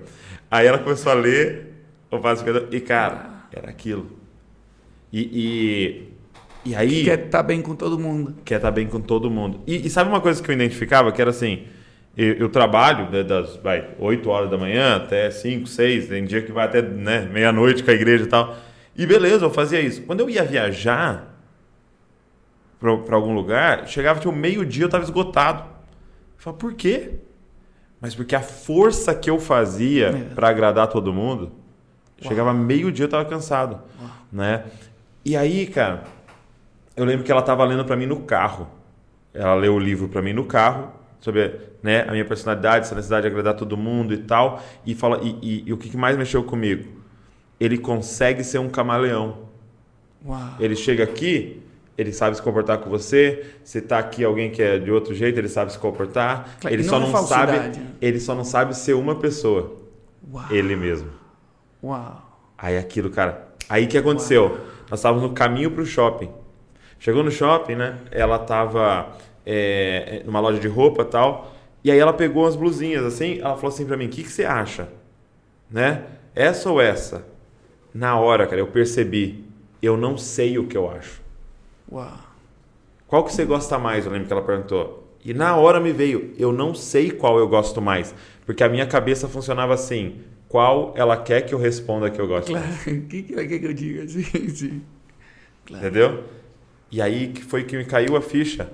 Aí ela começou a ler o pacificador, e cara, era aquilo. E, e, e aí. Quer estar bem com todo mundo. Quer estar bem com todo mundo. E, e sabe uma coisa que eu identificava? Que era assim: eu, eu trabalho né, das vai, 8 horas da manhã até 5, 6, tem dia que vai até né, meia-noite com a igreja e tal. E beleza, eu fazia isso. Quando eu ia viajar para algum lugar, chegava tipo meio-dia eu estava esgotado. Eu falava, por quê? Mas porque a força que eu fazia É. para agradar todo mundo, chegava meio-dia eu estava cansado. Né? E aí, cara, eu lembro que ela estava lendo para mim no carro. Ela leu o livro para mim no carro sobre né, a minha personalidade, essa necessidade de agradar todo mundo e tal. E fala e, e- e o que mais mexeu comigo? Ele consegue ser um camaleão. Uau. Ele chega aqui, ele sabe se comportar com você. Se tá aqui alguém que é de outro jeito, ele sabe se comportar. Claro, ele e só não é não sabe, falsidade, né? ele só não sabe ser uma pessoa, Uau. ele mesmo. Uau. Aí aquilo, cara. Aí que aconteceu? Nós estávamos no caminho para o shopping. Chegou no shopping, né? Ela tava é, numa loja de roupa tal. E aí ela pegou umas blusinhas assim. Ela falou assim para mim: O que, que você acha? Né? Essa ou essa? Na hora, cara, eu percebi. Eu não sei o que eu acho. Uau. Qual que você gosta mais? Eu lembro que ela perguntou. E na hora me veio, eu não sei qual eu gosto mais. Porque a minha cabeça funcionava assim: qual ela quer que eu responda que eu gosto mais? Claro. O (laughs) que, que ela quer que eu diga? (laughs) Sim, sim. Claro. Entendeu? E aí que foi que me caiu a ficha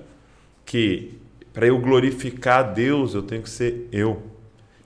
que para eu glorificar Deus eu tenho que ser eu.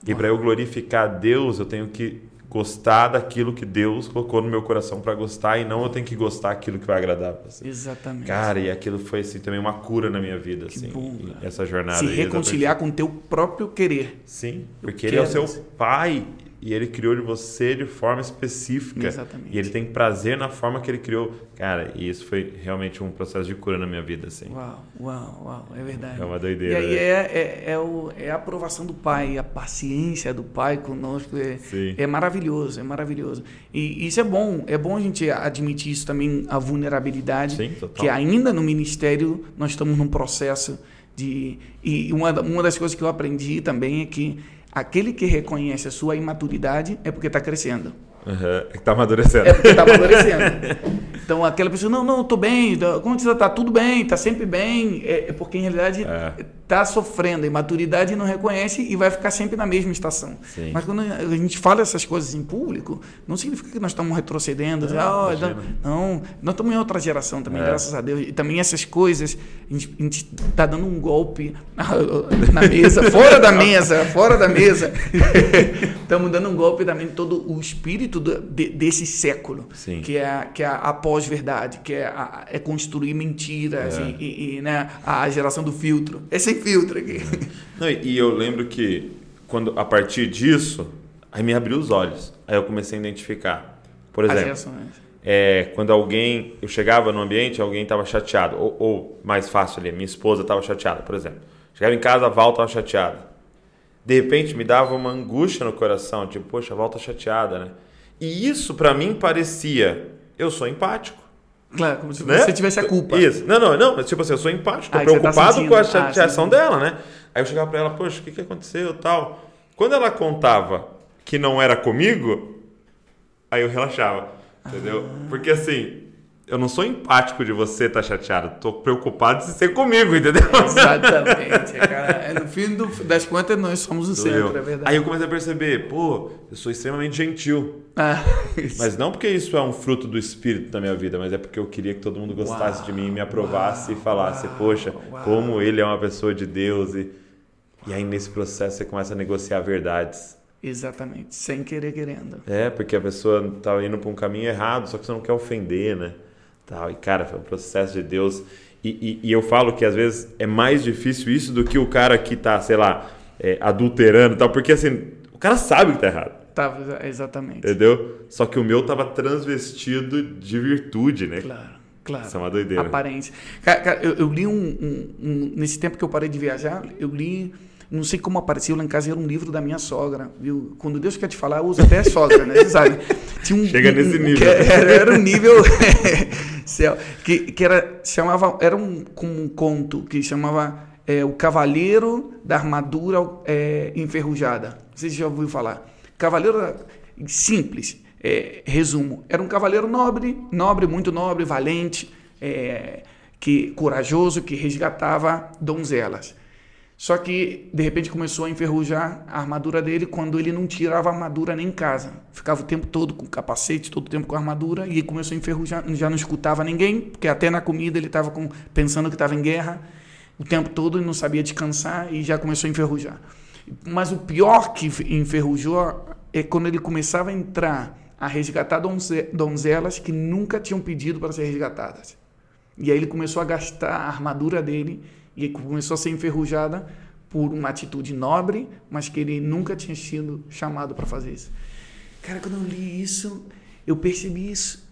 E para eu glorificar Deus eu tenho que gostar daquilo que Deus colocou no meu coração para gostar e não eu tenho que gostar daquilo que vai agradar você. Exatamente. Cara, e aquilo foi assim, também uma cura na minha vida, Que assim. bom, essa jornada Se reconciliar com o teu próprio querer. Sim, porque ele é o seu pai e ele criou de você de forma específica. Exatamente. E ele tem prazer na forma que ele criou. Cara, e isso foi realmente um processo de cura na minha vida, assim. Uau, uau, uau, é verdade. É uma E doideira. aí né? é, é, é, o, é a aprovação do pai, a paciência do pai conosco. É, Sim. é maravilhoso, é maravilhoso. E isso é bom, é bom a gente admitir isso também, a vulnerabilidade. Sim, total. Que ainda no ministério nós estamos num processo de. E uma, uma das coisas que eu aprendi também é que aquele que reconhece a sua imaturidade é porque está crescendo. Aham, É que tá amadurecendo. É porque está (laughs) amadurecendo. Então, aquela pessoa, não, não, tô bem, tá- como você está? Tudo bem, está sempre bem. É, é porque, em realidade, É. está sofrendo. A imaturidade não reconhece e vai ficar sempre na mesma estação. Sim. Mas quando a gente fala essas coisas em público, não significa que nós estamos retrocedendo. dizer, "Ah, não, nós estamos em outra geração também, É. graças a Deus. E também essas coisas, a gente está dando um golpe na mesa, (laughs) fora da mesa, fora da mesa. (laughs) Estamos dando um golpe também todo o espírito do- de- desse século, Sim. que é, que é a, a pós-verdade, que é, a- é construir mentiras É. e, e- e, né, a geração do filtro. É sem filtro aqui. Não, e eu lembro que quando a partir disso, aí me abriu os olhos. Aí eu comecei a identificar. Por exemplo, é, quando alguém, eu chegava no ambiente, alguém estava chateado, ou, ou mais fácil ali, minha esposa estava chateada, por exemplo. Chegava em casa, a Val estava chateada. De repente me dava uma angústia no coração, tipo, poxa, a Val tá chateada, né? E isso pra mim parecia, eu sou empático. Claro, como se né? você tivesse a culpa. Isso. Não, não, não, mas tipo assim, eu sou empático, tô Ah, tá preocupado sentindo. com a Ah, chateação sim. dela, né? Aí eu chegava pra ela, poxa, o que, que aconteceu tal? Quando ela contava que não era comigo, aí eu relaxava, entendeu? Ah. Porque assim, eu não sou empático de você estar chateado, tô preocupado de ser comigo, entendeu? Exatamente, (laughs) cara. É, No fim do- das contas, nós somos o centro, é verdade. Aí eu comecei a perceber, pô, eu sou extremamente gentil. Ah. (laughs) Mas não porque isso é um fruto do espírito da minha vida, mas é porque eu queria que todo mundo gostasse Uau, de mim, me aprovasse uau, e falasse, uau, poxa, como ele é uma pessoa de Deus. E, e aí nesse processo você começa a negociar verdades. Exatamente, sem querer querendo. É, porque a pessoa tá indo para um caminho errado, só que você não quer ofender, né? Tal. E cara, foi um processo de Deus. E, e- e eu falo que às vezes é mais difícil isso do que o cara que tá, sei lá, é, adulterando e tal, porque assim, o cara sabe que tá errado. Tá, exatamente. Entendeu? Só que o meu tava transvestido de virtude, né? Claro, claro. Isso é uma doideira. Aparência. Cara, cara, eu, eu li um, um- um- Nesse tempo que eu parei de viajar, eu li. Não sei como apareceu lá em casa, era um livro da minha sogra, viu? Quando Deus quer te falar, usa até a sogra, né? Você sabe? Tinha um, Chega nesse um- nível. era, era um nível (laughs) que, que era chamava era um, como um conto que chamava é, o Cavaleiro da Armadura é, Enferrujada. Se já ouviu falar. Cavaleiro simples, é, resumo. Era um cavaleiro nobre, nobre, muito nobre, valente, é, que corajoso, que resgatava donzelas. Só que, de repente, começou a enferrujar a armadura dele quando ele não tirava a armadura nem em casa. Ficava o tempo todo com capacete, todo o tempo com a armadura, e começou a enferrujar, já não escutava ninguém, porque até na comida ele estava pensando que estava em guerra o tempo todo e não sabia descansar, e já começou a enferrujar. Mas o pior que enferrujou é quando ele começava a entrar a resgatar donze- donzelas que nunca tinham pedido para ser resgatadas. E aí ele começou a gastar a armadura dele e começou a ser enferrujada por uma atitude nobre, mas que ele nunca tinha sido chamado para fazer isso. Cara, quando eu li isso, eu percebi isso.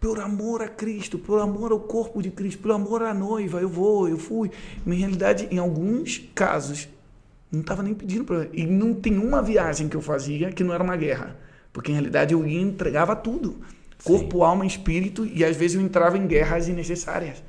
Por amor a Cristo, por amor ao corpo de Cristo, por amor à noiva, eu vou, eu fui. Em realidade, em alguns casos, não estava nem pedindo para. E não tem uma viagem que eu fazia que não era uma guerra. Porque, em realidade, eu ia entregava tudo. Corpo, alma, espírito, e às vezes eu entrava em guerras desnecessárias.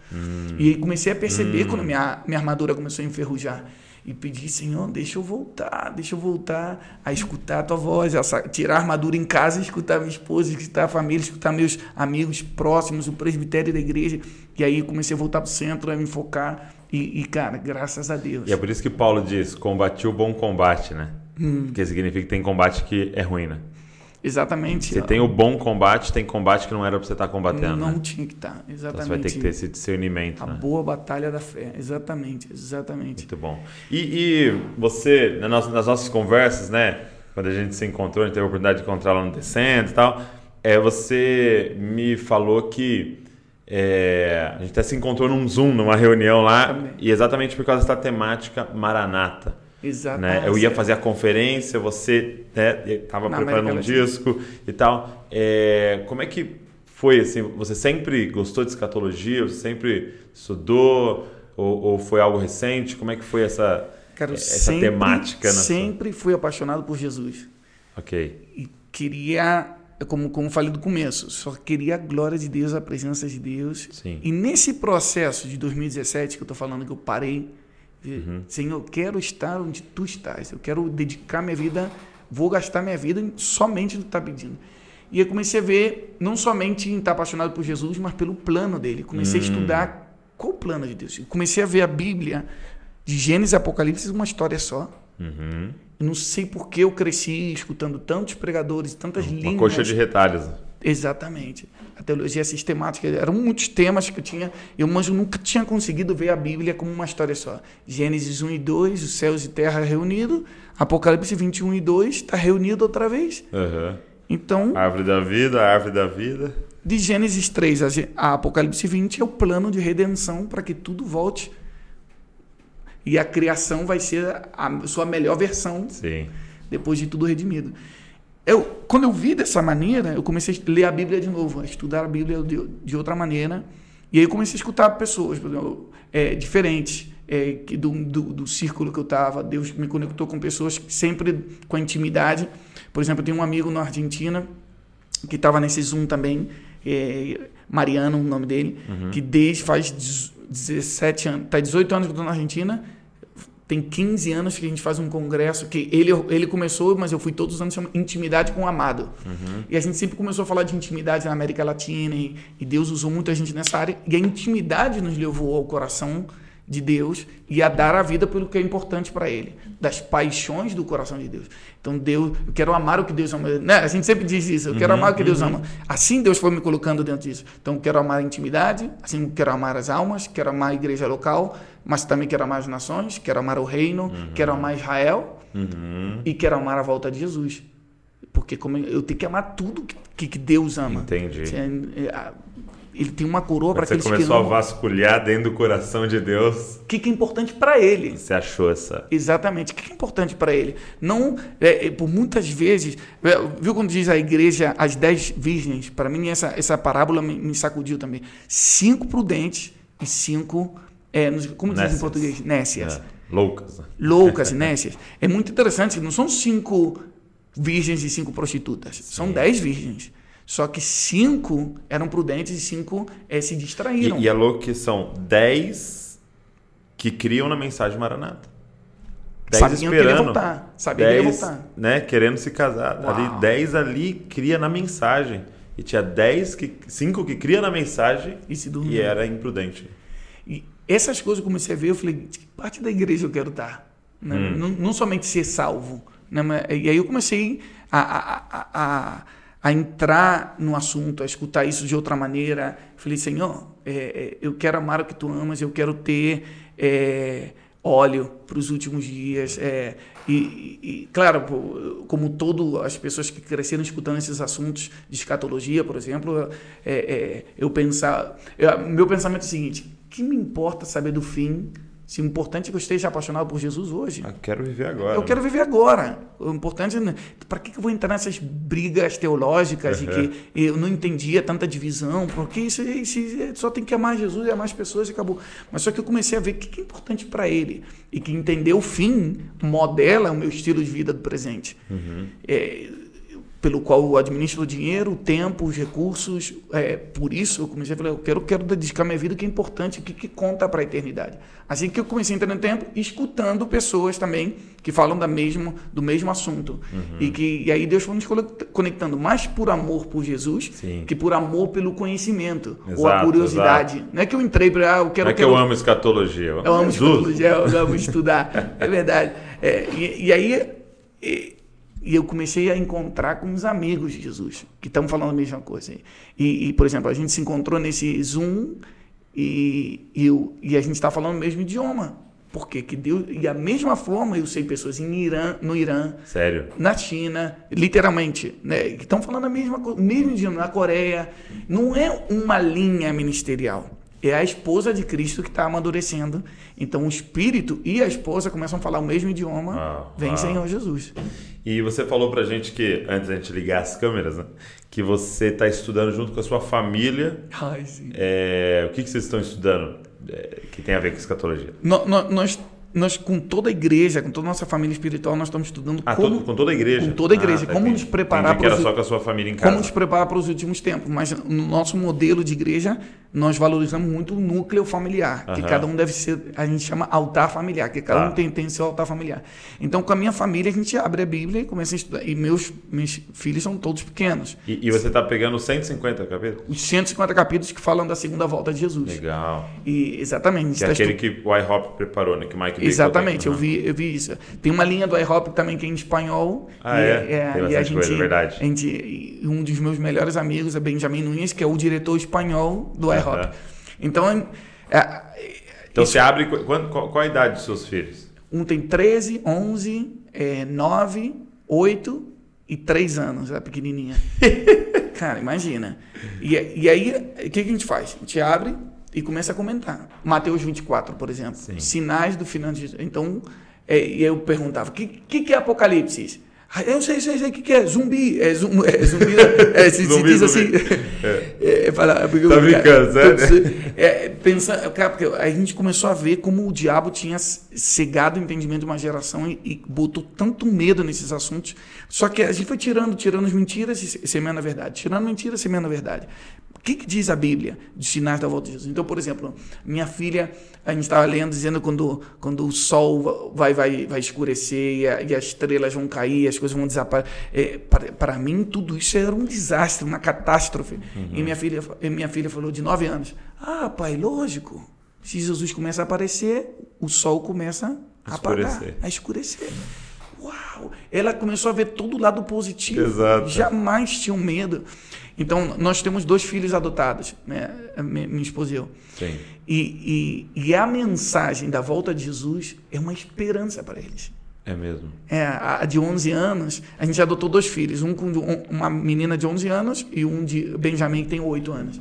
E aí comecei a perceber quando minha, minha armadura começou a enferrujar. E pedi, Senhor, deixa eu voltar, deixa eu voltar a escutar a tua voz, a tirar a armadura em casa, escutar minha esposa, escutar a família, escutar meus amigos próximos, o presbitério da igreja. E aí comecei a voltar para o centro, a me focar. E, e, cara, graças a Deus. E é por isso que Paulo diz: combati o bom combate, né? Hum. Porque significa que tem combate que é ruim, né? Exatamente. Você tem o bom combate, tem combate que não era pra você estar combatendo. Não né? tinha que estar, Então exatamente. você vai ter que ter esse discernimento, A né? boa batalha da fé, exatamente, exatamente. Muito bom. E, e você, na nossa- nas nossas conversas, né? quando a gente se encontrou, a gente teve a oportunidade de encontrar lá no Descendo e tal. É, você me falou que é, a gente até se encontrou num Zoom, numa reunião lá, Também. e exatamente por causa dessa temática Maranata. Exato. Né? Eu ia fazer a conferência, você estava Na preparando um disco e tal. É, como é que foi assim? Você sempre gostou de escatologia? Você sempre estudou? Ou, ou foi algo recente? Como é que foi essa, Cara, essa sempre, temática? Sempre fui apaixonado por Jesus. Ok. E queria, como, como falei do começo, só queria a glória de Deus, a presença de Deus. Sim. E nesse processo de 2017 que eu estou falando que eu parei, Uhum. Senhor, eu quero estar onde tu estás. Eu quero dedicar minha vida, vou gastar minha vida somente no que tu está pedindo. E eu comecei a ver, não somente em estar apaixonado por Jesus, mas pelo plano dele. Comecei a Hum. estudar qual o plano de Deus. Eu comecei a ver a Bíblia, de Gênesis e Apocalipse, uma história só. Uhum. Eu não sei por que eu cresci escutando tantos pregadores, tantas Uma línguas. coxa de retalhos. Exatamente. A teologia sistemática. Eram muitos temas que eu tinha. Eu, mas eu nunca tinha conseguido ver a Bíblia como uma história só. Gênesis 1 e 2, os céus e terra reunidos. Apocalipse 21 e 2, está reunido outra vez. Uhum. Então, Árvore da vida, árvore da vida. de Gênesis 3 a Gê- a Apocalipse 20 é o plano de redenção para que tudo volte. E a criação vai ser a sua melhor versão Sim. depois de tudo redimido. Eu, quando eu vi dessa maneira, eu comecei a ler a Bíblia de novo, a estudar a Bíblia de, de outra maneira. E aí eu comecei a escutar pessoas exemplo, é, diferentes é, do, do, do círculo que eu estava. Deus me conectou com pessoas sempre com a intimidade. Por exemplo, eu tenho um amigo na Argentina que estava nesse Zoom também, é, Mariano, o nome dele, que desde faz 17 anos, tá 18 anos que eu estou na Argentina, tem 15 anos que a gente faz um congresso que ele, ele começou, mas eu fui todos os anos chama Intimidade com o Amado. E a gente sempre começou a falar de intimidade na América Latina e, e Deus usou muita gente nessa área. E a intimidade nos levou ao coração de Deus e a dar a vida pelo que é importante para Ele, das paixões do coração de Deus. Então Deus, eu quero amar o que Deus ama. Né? A gente sempre diz isso, eu quero amar o que Deus ama. Assim Deus foi me colocando dentro disso. Então eu quero amar a intimidade, assim eu quero amar as almas, quero amar a igreja local, mas também quero amar as nações, quero amar o reino, quero amar Israel Uhum. e quero amar a volta de Jesus. Porque como eu tenho que amar tudo que, que Deus ama. Entendi. É, é, Ele tem uma coroa para Você aqueles que começou a vasculhar dentro do coração de Deus. O que, que é importante para ele? Você achou essa. Exatamente. O que é importante para ele? Não, é, é, por muitas vezes, é, viu quando diz a igreja as dez virgens? Para mim essa essa parábola me, me sacudiu também. Cinco prudentes e cinco, é, como diz em português, nécias, É, loucas. né? loucas, (laughs) nécias. É muito interessante. Não são cinco virgens e cinco prostitutas. São dez virgens. Só que cinco eram prudentes e cinco é, se distraíram. E, e é louco que são 10 que criam na mensagem Maranata. 10 Sabiam esperando. voltar. Sabiam que ele ia 10, voltar. né, querendo se casar. Uau. Ali, 10 ali cria na mensagem. E tinha 10 que 5 que cria na mensagem E se e dormiam. era imprudente. Essas coisas eu comecei a ver, eu falei, de que parte da igreja eu quero estar? Né? Hum. Não, não somente ser salvo. Né? E aí eu comecei a, a, a, a, entrar no assunto, a escutar isso de outra maneira. Falei, Senhor, é, é, eu quero amar o que tu amas, eu quero ter é, óleo para os últimos dias. é, e, e- claro, como todo as pessoas que cresceram escutando esses assuntos de escatologia, por exemplo, é, é, eu pensar, eu- meu pensamento é o seguinte: que me importa saber do fim? Se o importante é que eu esteja apaixonado por Jesus hoje. Ah, quero viver agora. Eu quero viver agora. O importante é. Para que eu vou entrar nessas brigas teológicas e que eu não entendia tanta divisão? Porque isso, isso só tem que amar Jesus e amar as pessoas e acabou. Mas só que eu comecei a ver o que que é importante para ele. E que entender o fim modela o meu estilo de vida do presente. É, pelo qual eu administro o dinheiro, o tempo, os recursos. É, por isso eu comecei a falar, eu quero, quero dedicar minha vida, o que é importante, o que, que conta para a eternidade. Assim que eu comecei a entrar no tempo, escutando pessoas também que falam da mesmo, do mesmo assunto. E, que, e aí Deus foi nos conect- conectando mais por amor por Jesus Sim. que por amor pelo conhecimento ou a Exato, curiosidade. Não é que eu entrei para, ah, eu quero Não é que quero- eu amo escatologia. eu amo Jesus. escatologia, eu amo (laughs) estudar. É verdade. É, e, e aí e, e eu comecei a encontrar com uns amigos de Jesus, que estão falando a mesma coisa. E, e, por exemplo, a gente se encontrou nesse Zoom e, e, eu- e a gente está falando o mesmo idioma. Por quê? Que Deus, e a mesma forma eu sei pessoas em Irã, no Irã, Sério? na China, literalmente, né, que estão falando a mesma coisa, mesmo idioma, na Coreia. Não é uma linha ministerial. É a esposa de Cristo que está amadurecendo. Então o espírito e a esposa começam a falar o mesmo idioma. Ah, Vem ah. Senhor Jesus. E você falou pra gente que, antes da gente ligar as câmeras, né? Que você está estudando junto com a sua família. Ai, sim. É, o que, que vocês estão estudando é, que tem a ver com escatologia? No- no- Nós, nós, com toda a igreja, com toda a nossa família espiritual, nós estamos estudando Ah, como, to- com toda a igreja? com toda a igreja. Ah, tá, como nos preparar que era pros- só com a sua família em como casa. nos preparar para os últimos tempos. Mas no nosso modelo de igreja, nós valorizamos muito o núcleo familiar, que Aham. cada um deve ser, a gente chama altar familiar, que cada Tá. um tem, tem seu altar familiar. Então, com a minha família, a gente abre a Bíblia e começa a estudar. E meus, meus filhos são todos pequenos. E, e você está pegando 150 capítulos? Os 150 capítulos que falam da segunda volta de Jesus. Legal. E, exatamente. Que é tá aquele estu- que o IHOP preparou, né? Que o Mike Bickle Exatamente, tem. eu vi, eu vi isso. Tem uma linha do iHop também que é em espanhol. Ah, e, é? Tem e a gente, coisa, verdade. A gente, um dos meus melhores amigos é Benjamin Nunes, que é o diretor espanhol do iHop. Aham. Então, é, Então isso- você abre. qu- Qual, qual, qual a idade dos seus filhos? um tem 13, 11, é, 9, 8 e 3 anos, a pequenininha. (laughs) Cara, imagina. E, e aí, o que, que a gente faz? A gente abre e começa a comentar. Mateus 24, por exemplo. Sim. Sinais do final de Então, é, e eu perguntava, o que, que, que é Apocalipse? Ah, eu sei, sei, sei o que, que é. Zumbi. É, zum, é zumbi. (laughs) É, se, se Zumbi, diz zumbi. assim. É, fala, porque Tá brincando, sério? todos- é, pensa, cara, porque a gente começou a ver como o diabo tinha cegado o entendimento de uma geração e, e botou tanto medo nesses assuntos. Só que a gente foi tirando, tirando as mentiras e semeando a verdade. Tirando mentiras e semeando a verdade. O que, que diz a Bíblia de sinais da volta de Jesus? Então, por exemplo, minha filha, a gente estava lendo dizendo quando, quando o sol vai, vai, vai escurecer e, a- e as estrelas vão cair, as coisas vão desaparecer. É, para, mim, tudo isso era um desastre, uma catástrofe. E minha filha, e minha filha falou de nove anos: Ah, pai, lógico. Se Jesus começa a aparecer, o sol começa a apagar, Escurecer. a escurecer. Uau! Ela começou a ver todo o lado positivo. Exato. Jamais tinha um medo. Então, nós temos dois filhos adotados, né? minha, esposa e eu. Sim. E, e, e a mensagem da volta de Jesus é uma esperança para eles. É mesmo. É, a a de 11 anos, a gente adotou dois filhos, um com um- uma menina de 11 anos e um de Benjamin que tem 8 anos.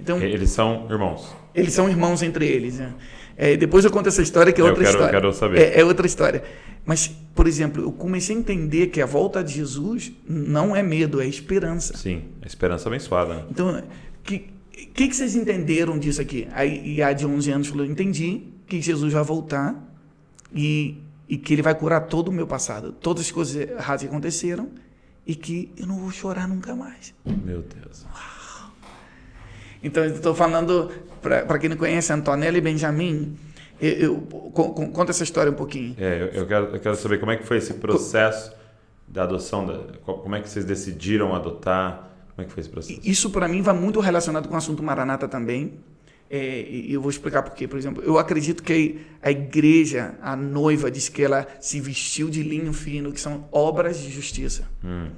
Então, Eles são irmãos. eles são irmãos entre eles. né? É, depois eu conto essa história que é Eu outra quero- história. quero saber. É, é outra história. Mas, por exemplo, eu comecei a entender que a volta de Jesus não é medo, é esperança. Sim. A esperança abençoada. Né? Então, o que, que, que vocês entenderam disso aqui? Aí, e a de 11 anos falou: entendi que Jesus vai voltar e, e que ele vai curar todo o meu passado, todas as coisas erradas que aconteceram e que eu não vou chorar nunca mais. Meu Deus. Então, estou falando, para quem não conhece, Antonella e Benjamin, eu, eu- co- co- conta essa história um pouquinho. É, eu, eu quero, eu quero saber como é que foi esse processo da adoção. Da, como é que vocês decidiram adotar? Como é que foi esse processo? Isso para mim vai muito relacionado com o assunto Maranata também. É, e eu vou explicar por quê. Por exemplo, eu acredito que a igreja, a noiva, diz que ela se vestiu de linho fino, que são obras de justiça. Hum.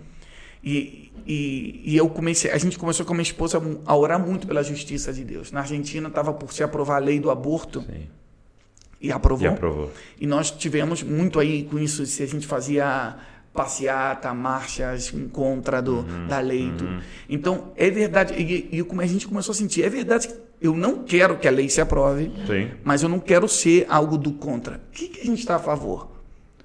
E, e, e eu comecei, a gente começou com a minha esposa a orar muito pela justiça de Deus. Na Argentina estava por se aprovar a lei do aborto Sim. e aprovou. E aprovou. E nós tivemos muito aí com isso, se a gente fazia passeata, marchas em contra do, Uhum, da lei tudo. Então, é verdade, e, e a gente começou a sentir, é verdade que eu não quero que a lei se aprove, Sim. mas eu não quero ser algo do contra. O que, que a gente está a favor?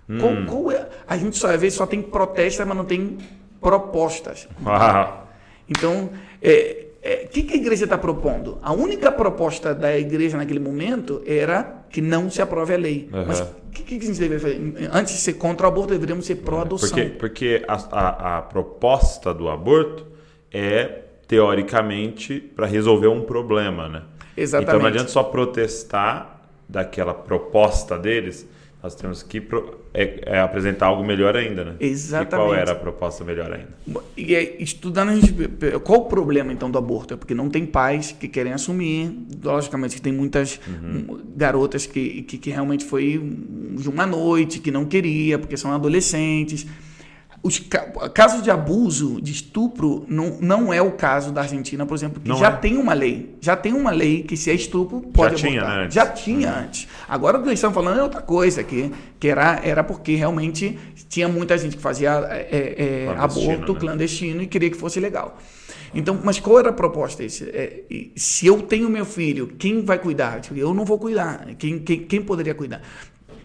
Hum. Qual, qual é? A gente só, às vezes só tem protestas, mas não tem propostas. Uau. Então, é, é, o que, que a igreja está propondo? A única proposta da igreja naquele momento era que não se aprove a lei. Aham. Mas o que, que a gente deveria fazer? Antes de ser contra o aborto, deveríamos ser pró-adoção. Porque, porque a, a, a proposta do aborto é, teoricamente, para resolver um problema, né? Exatamente. Então não adianta só protestar daquela proposta deles, nós temos que pro- é- é apresentar algo melhor ainda, né? E qual Exatamente. era a proposta melhor ainda? E aí, estudando, a gente. Qual o problema então do aborto? É porque não tem pais que querem assumir. Logicamente, que tem muitas hum, garotas que, que, que realmente foi de uma noite, que não queria, porque são adolescentes. Os ca casos de abuso, de estupro, não, não é o caso da Argentina, por exemplo, que Não já é. tem uma lei. Já tem uma lei que se é estupro, pode tinha, abortar. né, antes. Já tinha antes. Agora o que eles estão falando é outra coisa, que, que era, era porque realmente tinha muita gente que fazia é, é, Clandestino, aborto né? clandestino e queria que fosse legal. Então, mas qual era a proposta? É, se eu tenho meu filho, quem vai cuidar? Eu não vou cuidar. Quem, quem, quem poderia cuidar?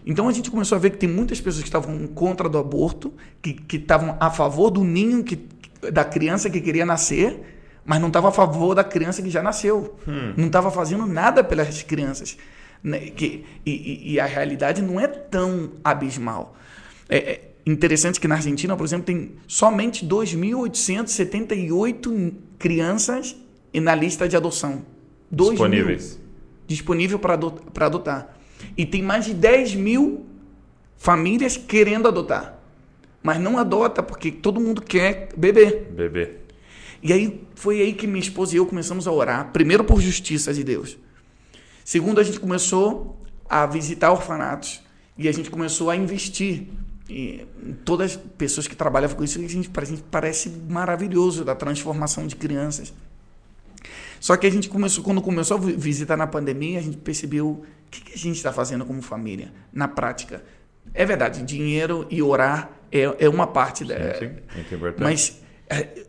Então a gente começou a ver que tem muitas pessoas que estavam contra do aborto, que, que estavam a favor do ninho que, da criança que queria nascer, mas não estava a favor da criança que já nasceu. Não estava fazendo nada pelas crianças. né? Que, e, e- a realidade não é tão abismal. É, é interessante que na Argentina, por exemplo, tem somente 2.878 crianças na lista de adoção. 2.000 Disponíveis. disponível para adotar. E tem mais de 10 mil famílias querendo adotar. Mas não adota porque todo mundo quer beber. Bebê. E aí foi aí que minha esposa e eu começamos a orar. Primeiro por justiça de Deus. Segundo, a gente começou a visitar orfanatos. E a gente começou a investir. E todas as pessoas que trabalham com isso, a gente, a gente parece maravilhoso da transformação de crianças. Só que a gente começou, quando começou a vi- visitar na pandemia, a gente percebeu o que, que a gente está fazendo como família, na prática. É verdade, dinheiro e orar é, é uma parte da. Sim, muito importante. Mas é,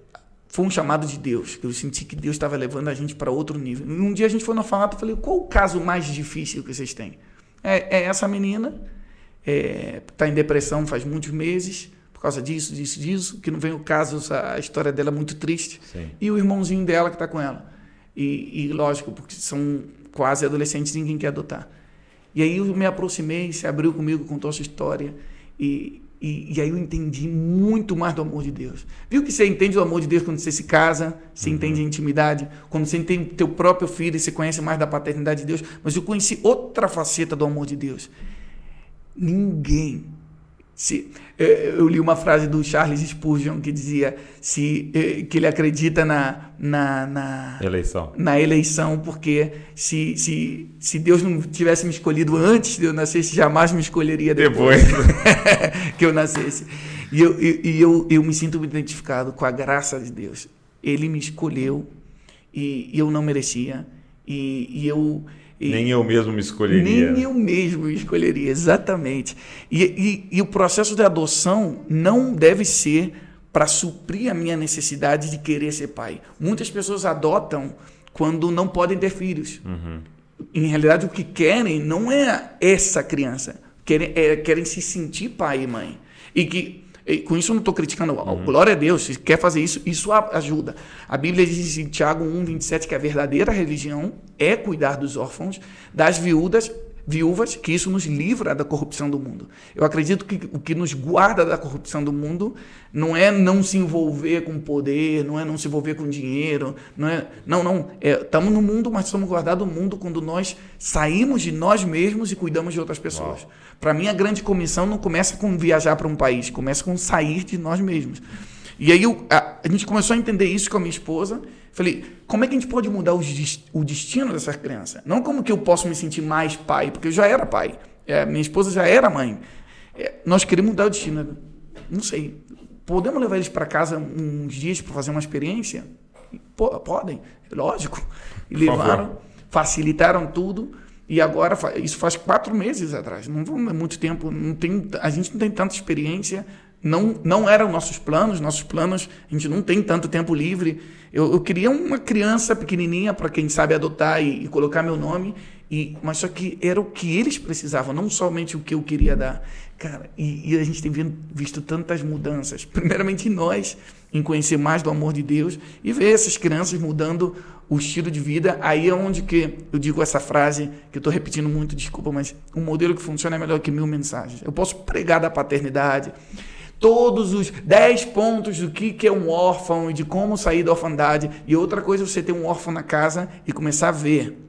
foi um chamado de Deus. Eu senti que Deus estava levando a gente para outro nível. Um dia a gente foi no orfanato e falei: qual o caso mais difícil que vocês têm? É, é essa menina, está em depressão faz muitos meses, por causa disso, disso, disso, que não vem o caso, a história dela é muito triste. Sim. E o irmãozinho dela que está com ela. E, e, lógico, porque são quase adolescentes, ninguém quer adotar. E aí eu me aproximei, se abriu comigo, contou a sua história. E, e, e aí eu entendi muito mais do amor de Deus. Viu que você entende o amor de Deus quando você se casa, você entende a intimidade, quando você entende teu próprio filho e você conhece mais da paternidade de Deus. Mas eu conheci outra faceta do amor de Deus. Ninguém se, eu li uma frase do Charles Spurgeon que dizia se, eh, que ele acredita na, na, na, Eleição. na eleição, porque se, se, se Deus não tivesse me escolhido antes de eu nascer, jamais me escolheria depois, (laughs) que eu nascesse. E, eu, e eu, eu me sinto identificado com a graça de Deus. Ele me escolheu e, e eu não merecia. E, e eu. E- Nem eu mesmo me escolheria. nem eu mesmo escolheria, exatamente. E, e- e o processo de adoção não deve ser para suprir a minha necessidade de querer ser pai. Muitas pessoas adotam quando não podem ter filhos. Em realidade, o que querem não é essa criança. Querem, é- querem se sentir pai e mãe. E que e com isso eu não estou criticando. Glória a Deus, se quer fazer isso, isso ajuda. A Bíblia diz em Tiago 1, 27 que a verdadeira religião é cuidar dos órfãos, das viúvas, viúvas, que isso nos livra da corrupção do mundo. Eu acredito que o que nos guarda da corrupção do mundo não é não se envolver com poder, não é não se envolver com dinheiro, não é. Não, não. Estamos no mundo, mas somos guardados do mundo quando nós saímos de nós mesmos e cuidamos de outras pessoas. Para mim, a grande comissão não começa com viajar para um país, começa com sair de nós mesmos. E aí eu- a, a gente começou a entender isso com a minha esposa. Falei, como é que a gente pode mudar os o destino dessa criança? Não como que eu posso me sentir mais pai, porque eu já era pai. É, minha esposa já era mãe. É, nós queremos mudar o destino. Não sei. Podemos levar eles para casa uns dias para fazer uma experiência? Pô, podem, lógico. E levaram, facilitaram tudo. E agora, isso faz quatro meses atrás. Não é muito tempo. Não tem, a gente não tem tanta experiência. Não, não eram nossos planos. Nossos planos, a gente não tem tanto tempo livre. Eu, eu queria uma criança pequenininha para quem sabe adotar e, e colocar meu nome. E, mas só que era o que eles precisavam, não somente o que eu queria dar. Cara, e, e a gente tem visto tantas mudanças. (laughs) Primeiramente em nós, em conhecer mais do amor de Deus e ver essas crianças mudando o estilo de vida. Aí é onde que eu digo essa frase que eu estou repetindo muito, desculpa, mas um modelo que funciona é melhor que mil mensagens. Eu posso pregar da paternidade, todos os 10 pontos do que, que é um órfão e de como sair da orfandade. E outra coisa é você ter um órfão na casa e começar a ver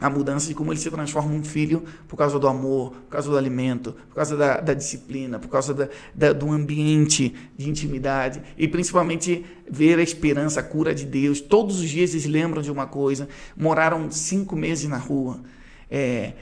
a mudança de como ele se transforma num filho por causa do amor, por causa do alimento, por causa da, da disciplina, por causa da, da- do ambiente de intimidade e principalmente ver a esperança, a cura de Deus. Todos os dias eles lembram de uma coisa. Moraram cinco meses na rua, é,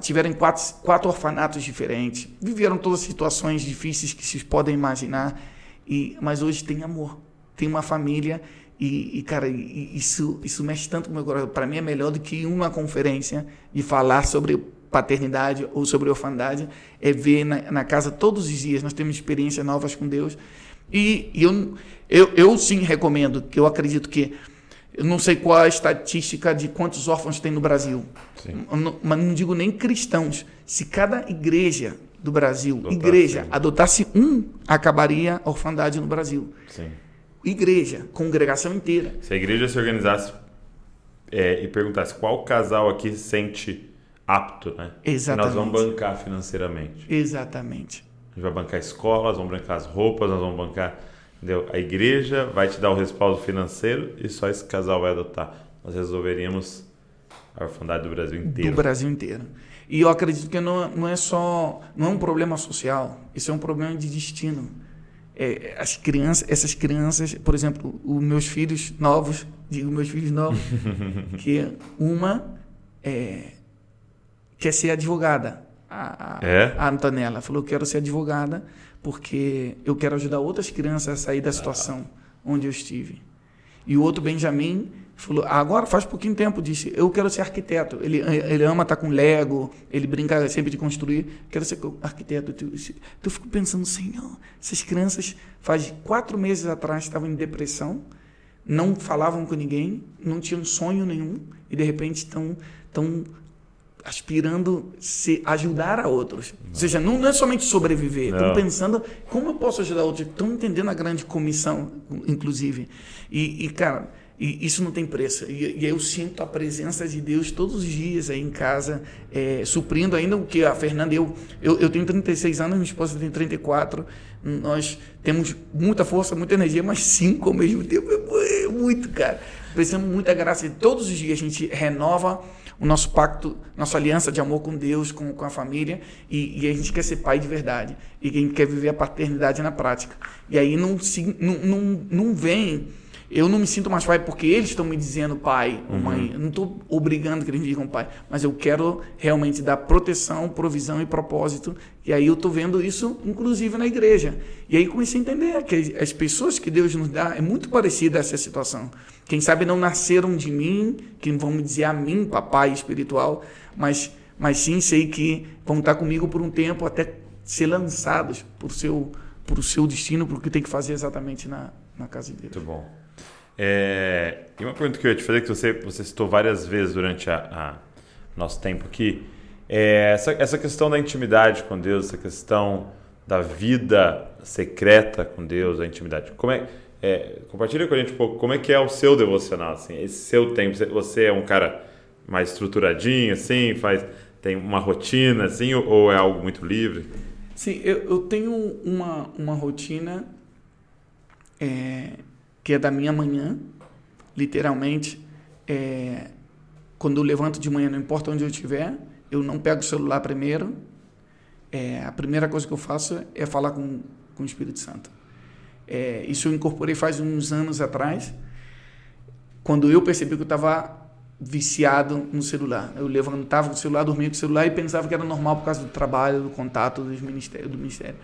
tiveram quatro, quatro orfanatos diferentes, viveram todas as situações difíceis que vocês podem imaginar. E, mas hoje tem amor, tem uma família e, e cara, isso, isso mexe tanto com o meu coração. Para mim é melhor do que uma conferência e falar sobre paternidade ou sobre orfandade, é ver na, na, casa todos os dias. Nós temos experiências novas com Deus. E, e eu, eu, eu sim recomendo, que eu acredito que. Eu não sei qual a estatística de quantos órfãos tem no Brasil, não, mas não digo nem cristãos. Se cada igreja do Brasil, Adotar, igreja, sim. adotasse um, acabaria a orfandade no Brasil. Sim. Igreja, congregação inteira. Se a igreja se organizasse é, e perguntasse qual casal aqui se sente apto, né? Exatamente. E nós vamos bancar financeiramente. Exatamente. A gente vai bancar escolas, vamos bancar as roupas, nós vamos bancar. Entendeu? A igreja vai te dar o respaldo financeiro e só esse casal vai adotar. Nós resolveríamos a orfandade do Brasil inteiro. Do Brasil inteiro. E eu acredito que não, não é só. Não é um problema social, isso é um problema de destino. É, as crianças, essas crianças, por exemplo, os meus filhos novos, digo meus filhos novos, (laughs) que uma é, quer ser advogada. A, é? a Antonella falou: quero ser advogada porque eu quero ajudar outras crianças a sair da situação ah. onde eu estive. E o outro, Benjamin, falou: agora faz pouquinho tempo, disse: eu quero ser arquiteto. Ele, ele ama estar com Lego, ele brinca sempre de construir. Quero ser arquiteto. Então eu fico pensando: Senhor, essas crianças, faz quatro meses atrás, estavam em depressão, não falavam com ninguém, não tinham sonho nenhum, e de repente estão, estão aspirando se ajudar a outros. Não. Ou seja, não, não, é somente sobreviver, estão pensando como eu posso ajudar outros, estão entendendo a grande comissão, inclusive. E, e cara, e isso não tem preço. E, e, eu sinto a presença de Deus todos os dias aí em casa, é, suprindo ainda o que a Fernanda eu, eu. Eu tenho 36 anos, minha esposa tem 34. Nós temos muita força, muita energia, mas cinco ao mesmo tempo é muito, cara. Precisamos muita graça. E todos os dias a gente renova o nosso pacto, nossa aliança de amor com Deus, com, com a família, e, e, a gente quer ser pai de verdade, e a gente quer viver a paternidade na prática. E aí não, se, não, não, não vem eu não me sinto mais pai porque eles estão me dizendo pai ou mãe. Uhum. Eu não estou obrigando que eles me digam pai, mas eu quero realmente dar proteção, provisão e propósito. E aí eu estou vendo isso, inclusive na igreja. E aí comecei a entender que as pessoas que Deus nos dá é muito parecida a essa situação. Quem sabe não nasceram de mim, que vão me dizer a mim, papai espiritual, mas, mas sim sei que vão estar comigo por um tempo até ser lançados por seu, por seu destino, por o que tem que fazer exatamente na, na casa de Deus. Muito bom. É, e uma pergunta que eu ia te fazer, que você, você citou várias vezes durante a, a nosso tempo aqui, é essa, essa questão da intimidade com Deus, essa questão da vida secreta com Deus, a intimidade. Como é, é, compartilha com a gente um pouco como é que é o seu devocional, assim, esse seu tempo. Você é um cara mais estruturadinho, assim, faz tem uma rotina, assim, ou, ou é algo muito livre? Sim, eu, eu tenho uma, uma rotina é, que é da minha manhã, literalmente. É, quando eu levanto de manhã, não importa onde eu estiver, eu não pego o celular primeiro. É, a primeira coisa que eu faço é falar com, com o Espírito Santo. É, isso eu incorporei faz uns anos atrás, quando eu percebi que eu estava viciado no celular. Eu levantava o celular, dormia com o celular e pensava que era normal por causa do trabalho, do contato dos ministérios, do ministério.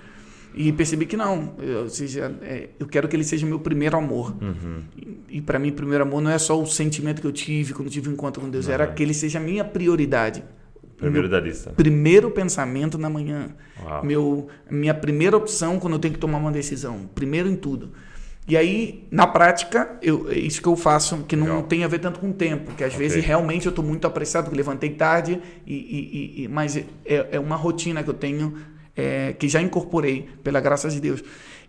E percebi que não. ou seja, é, eu quero que ele seja meu primeiro amor. Uhum. E, e para mim, primeiro amor não é só o sentimento que eu tive quando tive um encontro com Deus, uhum. era que ele seja a minha prioridade. Primeiro da lista. Primeiro pensamento na manhã. Meu, minha primeira opção quando eu tenho que tomar uma decisão. Primeiro em tudo. E aí, na prática, eu, é isso que eu faço, que não Legal. tem a ver tanto com o tempo, que às okay. vezes realmente eu estou muito apressado, porque levantei tarde, e, e, e mas é, é uma rotina que eu tenho é, que já incorporei, pela graça de Deus.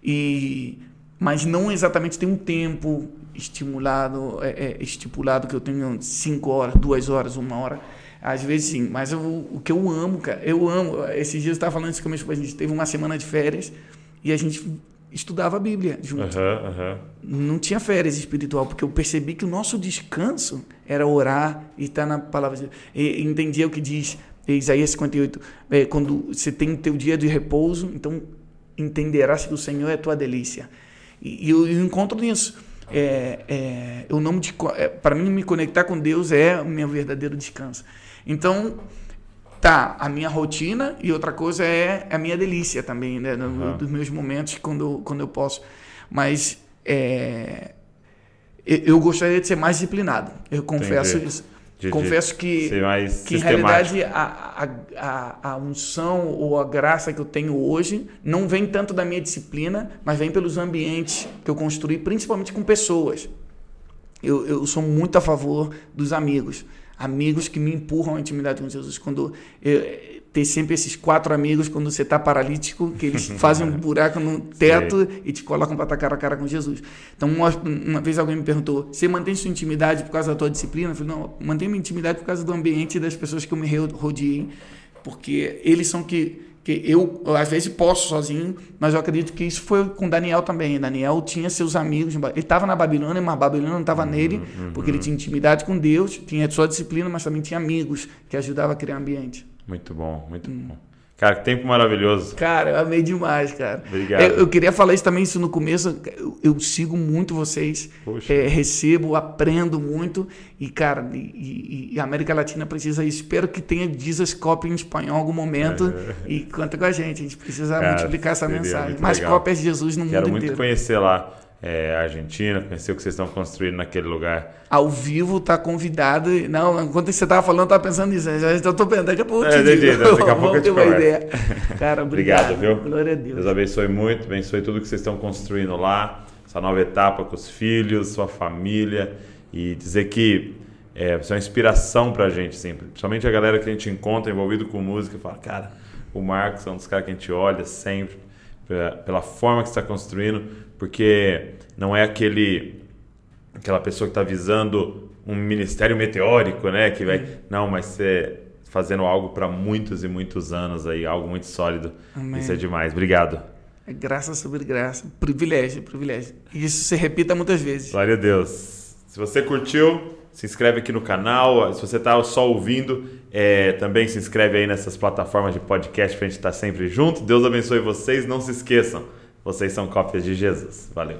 E, mas não exatamente tem um tempo estimulado, é, é, estipulado que eu tenho cinco horas, duas horas, uma hora. Às vezes sim, mas eu, o que eu amo, cara, eu amo. Esses dias eu estava falando isso com a minha esposa, a gente teve uma semana de férias e a gente estudava a Bíblia junto. Uhum, uhum. Não tinha férias espiritual, porque eu percebi que o nosso descanso era orar e estar na palavra de Deus. E entendia o que diz Isaías 58, é, quando você tem teu dia de repouso, então entenderás que o Senhor é tua delícia. E, e eu, eu, encontro nisso. É, é, eu não é, para mim me conectar com Deus é o meu verdadeiro descanso. Então tá a minha rotina e outra coisa é a minha delícia também, né, no, uhum. dos meus momentos quando quando eu posso. Mas é, eu gostaria de ser mais disciplinado. Eu confesso Entendi. isso. De- confesso que, que em realidade a, a, a, a unção ou a graça que eu tenho hoje não vem tanto da minha disciplina, mas vem pelos ambientes que eu construí, principalmente com pessoas. Eu, eu sou muito a favor dos amigos. Amigos que me empurram à intimidade com Jesus. Quando eu- ter sempre esses quatro amigos quando você está paralítico, que eles (laughs) fazem um buraco no teto e te colocam para estar cara a cara com Jesus. Então, uma, uma vez alguém me perguntou: você mantém sua intimidade por causa da tua disciplina? Eu falei: não, mantenho minha intimidade por causa do ambiente e das pessoas que eu me ro- rodeei, porque eles são que que eu, eu, às vezes posso sozinho, mas eu acredito que isso foi com Daniel também. Daniel tinha seus amigos, ele estava na Babilônia, mas a Babilônia não estava nele, porque ele tinha intimidade com Deus, tinha sua disciplina, mas também tinha amigos que ajudavam a criar ambiente. Muito bom, muito Hum. bom. Cara, que tempo maravilhoso. Cara, eu amei demais, cara. Obrigado. Eu, eu queria falar isso também, isso no começo. Eu, eu sigo muito vocês, é, recebo, aprendo muito. E, cara, e, e- a América Latina precisa isso. Espero que tenha Jesus Copy em espanhol em algum momento. E conta com a gente. A gente precisa É. Cara, multiplicar essa mensagem. muito Mais legal. cópias de Jesus no Quero mundo muito inteiro. conhecer lá é, Argentina, conhecer o que vocês estão construindo naquele lugar. Ao vivo, tá convidado. Não, enquanto você tava falando, eu tava pensando nisso. Já tô pensando, daqui a pouco eu É, te entendi. digo. Daqui a pouco eu (laughs) Vamos te ter uma ideia. (laughs) Cara, obrigado. Obrigado, viu? Glória a Deus. Deus abençoe muito, abençoe tudo que vocês estão construindo lá, essa nova etapa com os filhos, sua família, e dizer que é, você é uma inspiração pra gente sempre. Principalmente a galera que a gente encontra envolvido com música, fala, cara, o Marcos é um dos caras que a gente olha sempre, pela, pela forma que você está construindo, porque não é aquele aquela pessoa que está visando um ministério meteórico, né? Que vai. Não, mas você fazendo algo para muitos e muitos anos aí, algo muito sólido. Amém. Isso é demais. Obrigado. É graça sobre graça. Privilégio, privilégio. E isso se repita muitas vezes. Glória a Deus. Se você curtiu, se inscreve aqui no canal. Se você está só ouvindo, é, também se inscreve aí nessas plataformas de podcast para a gente estar sempre junto. Deus abençoe vocês. Não se esqueçam, vocês são cópias de Jesus. Valeu.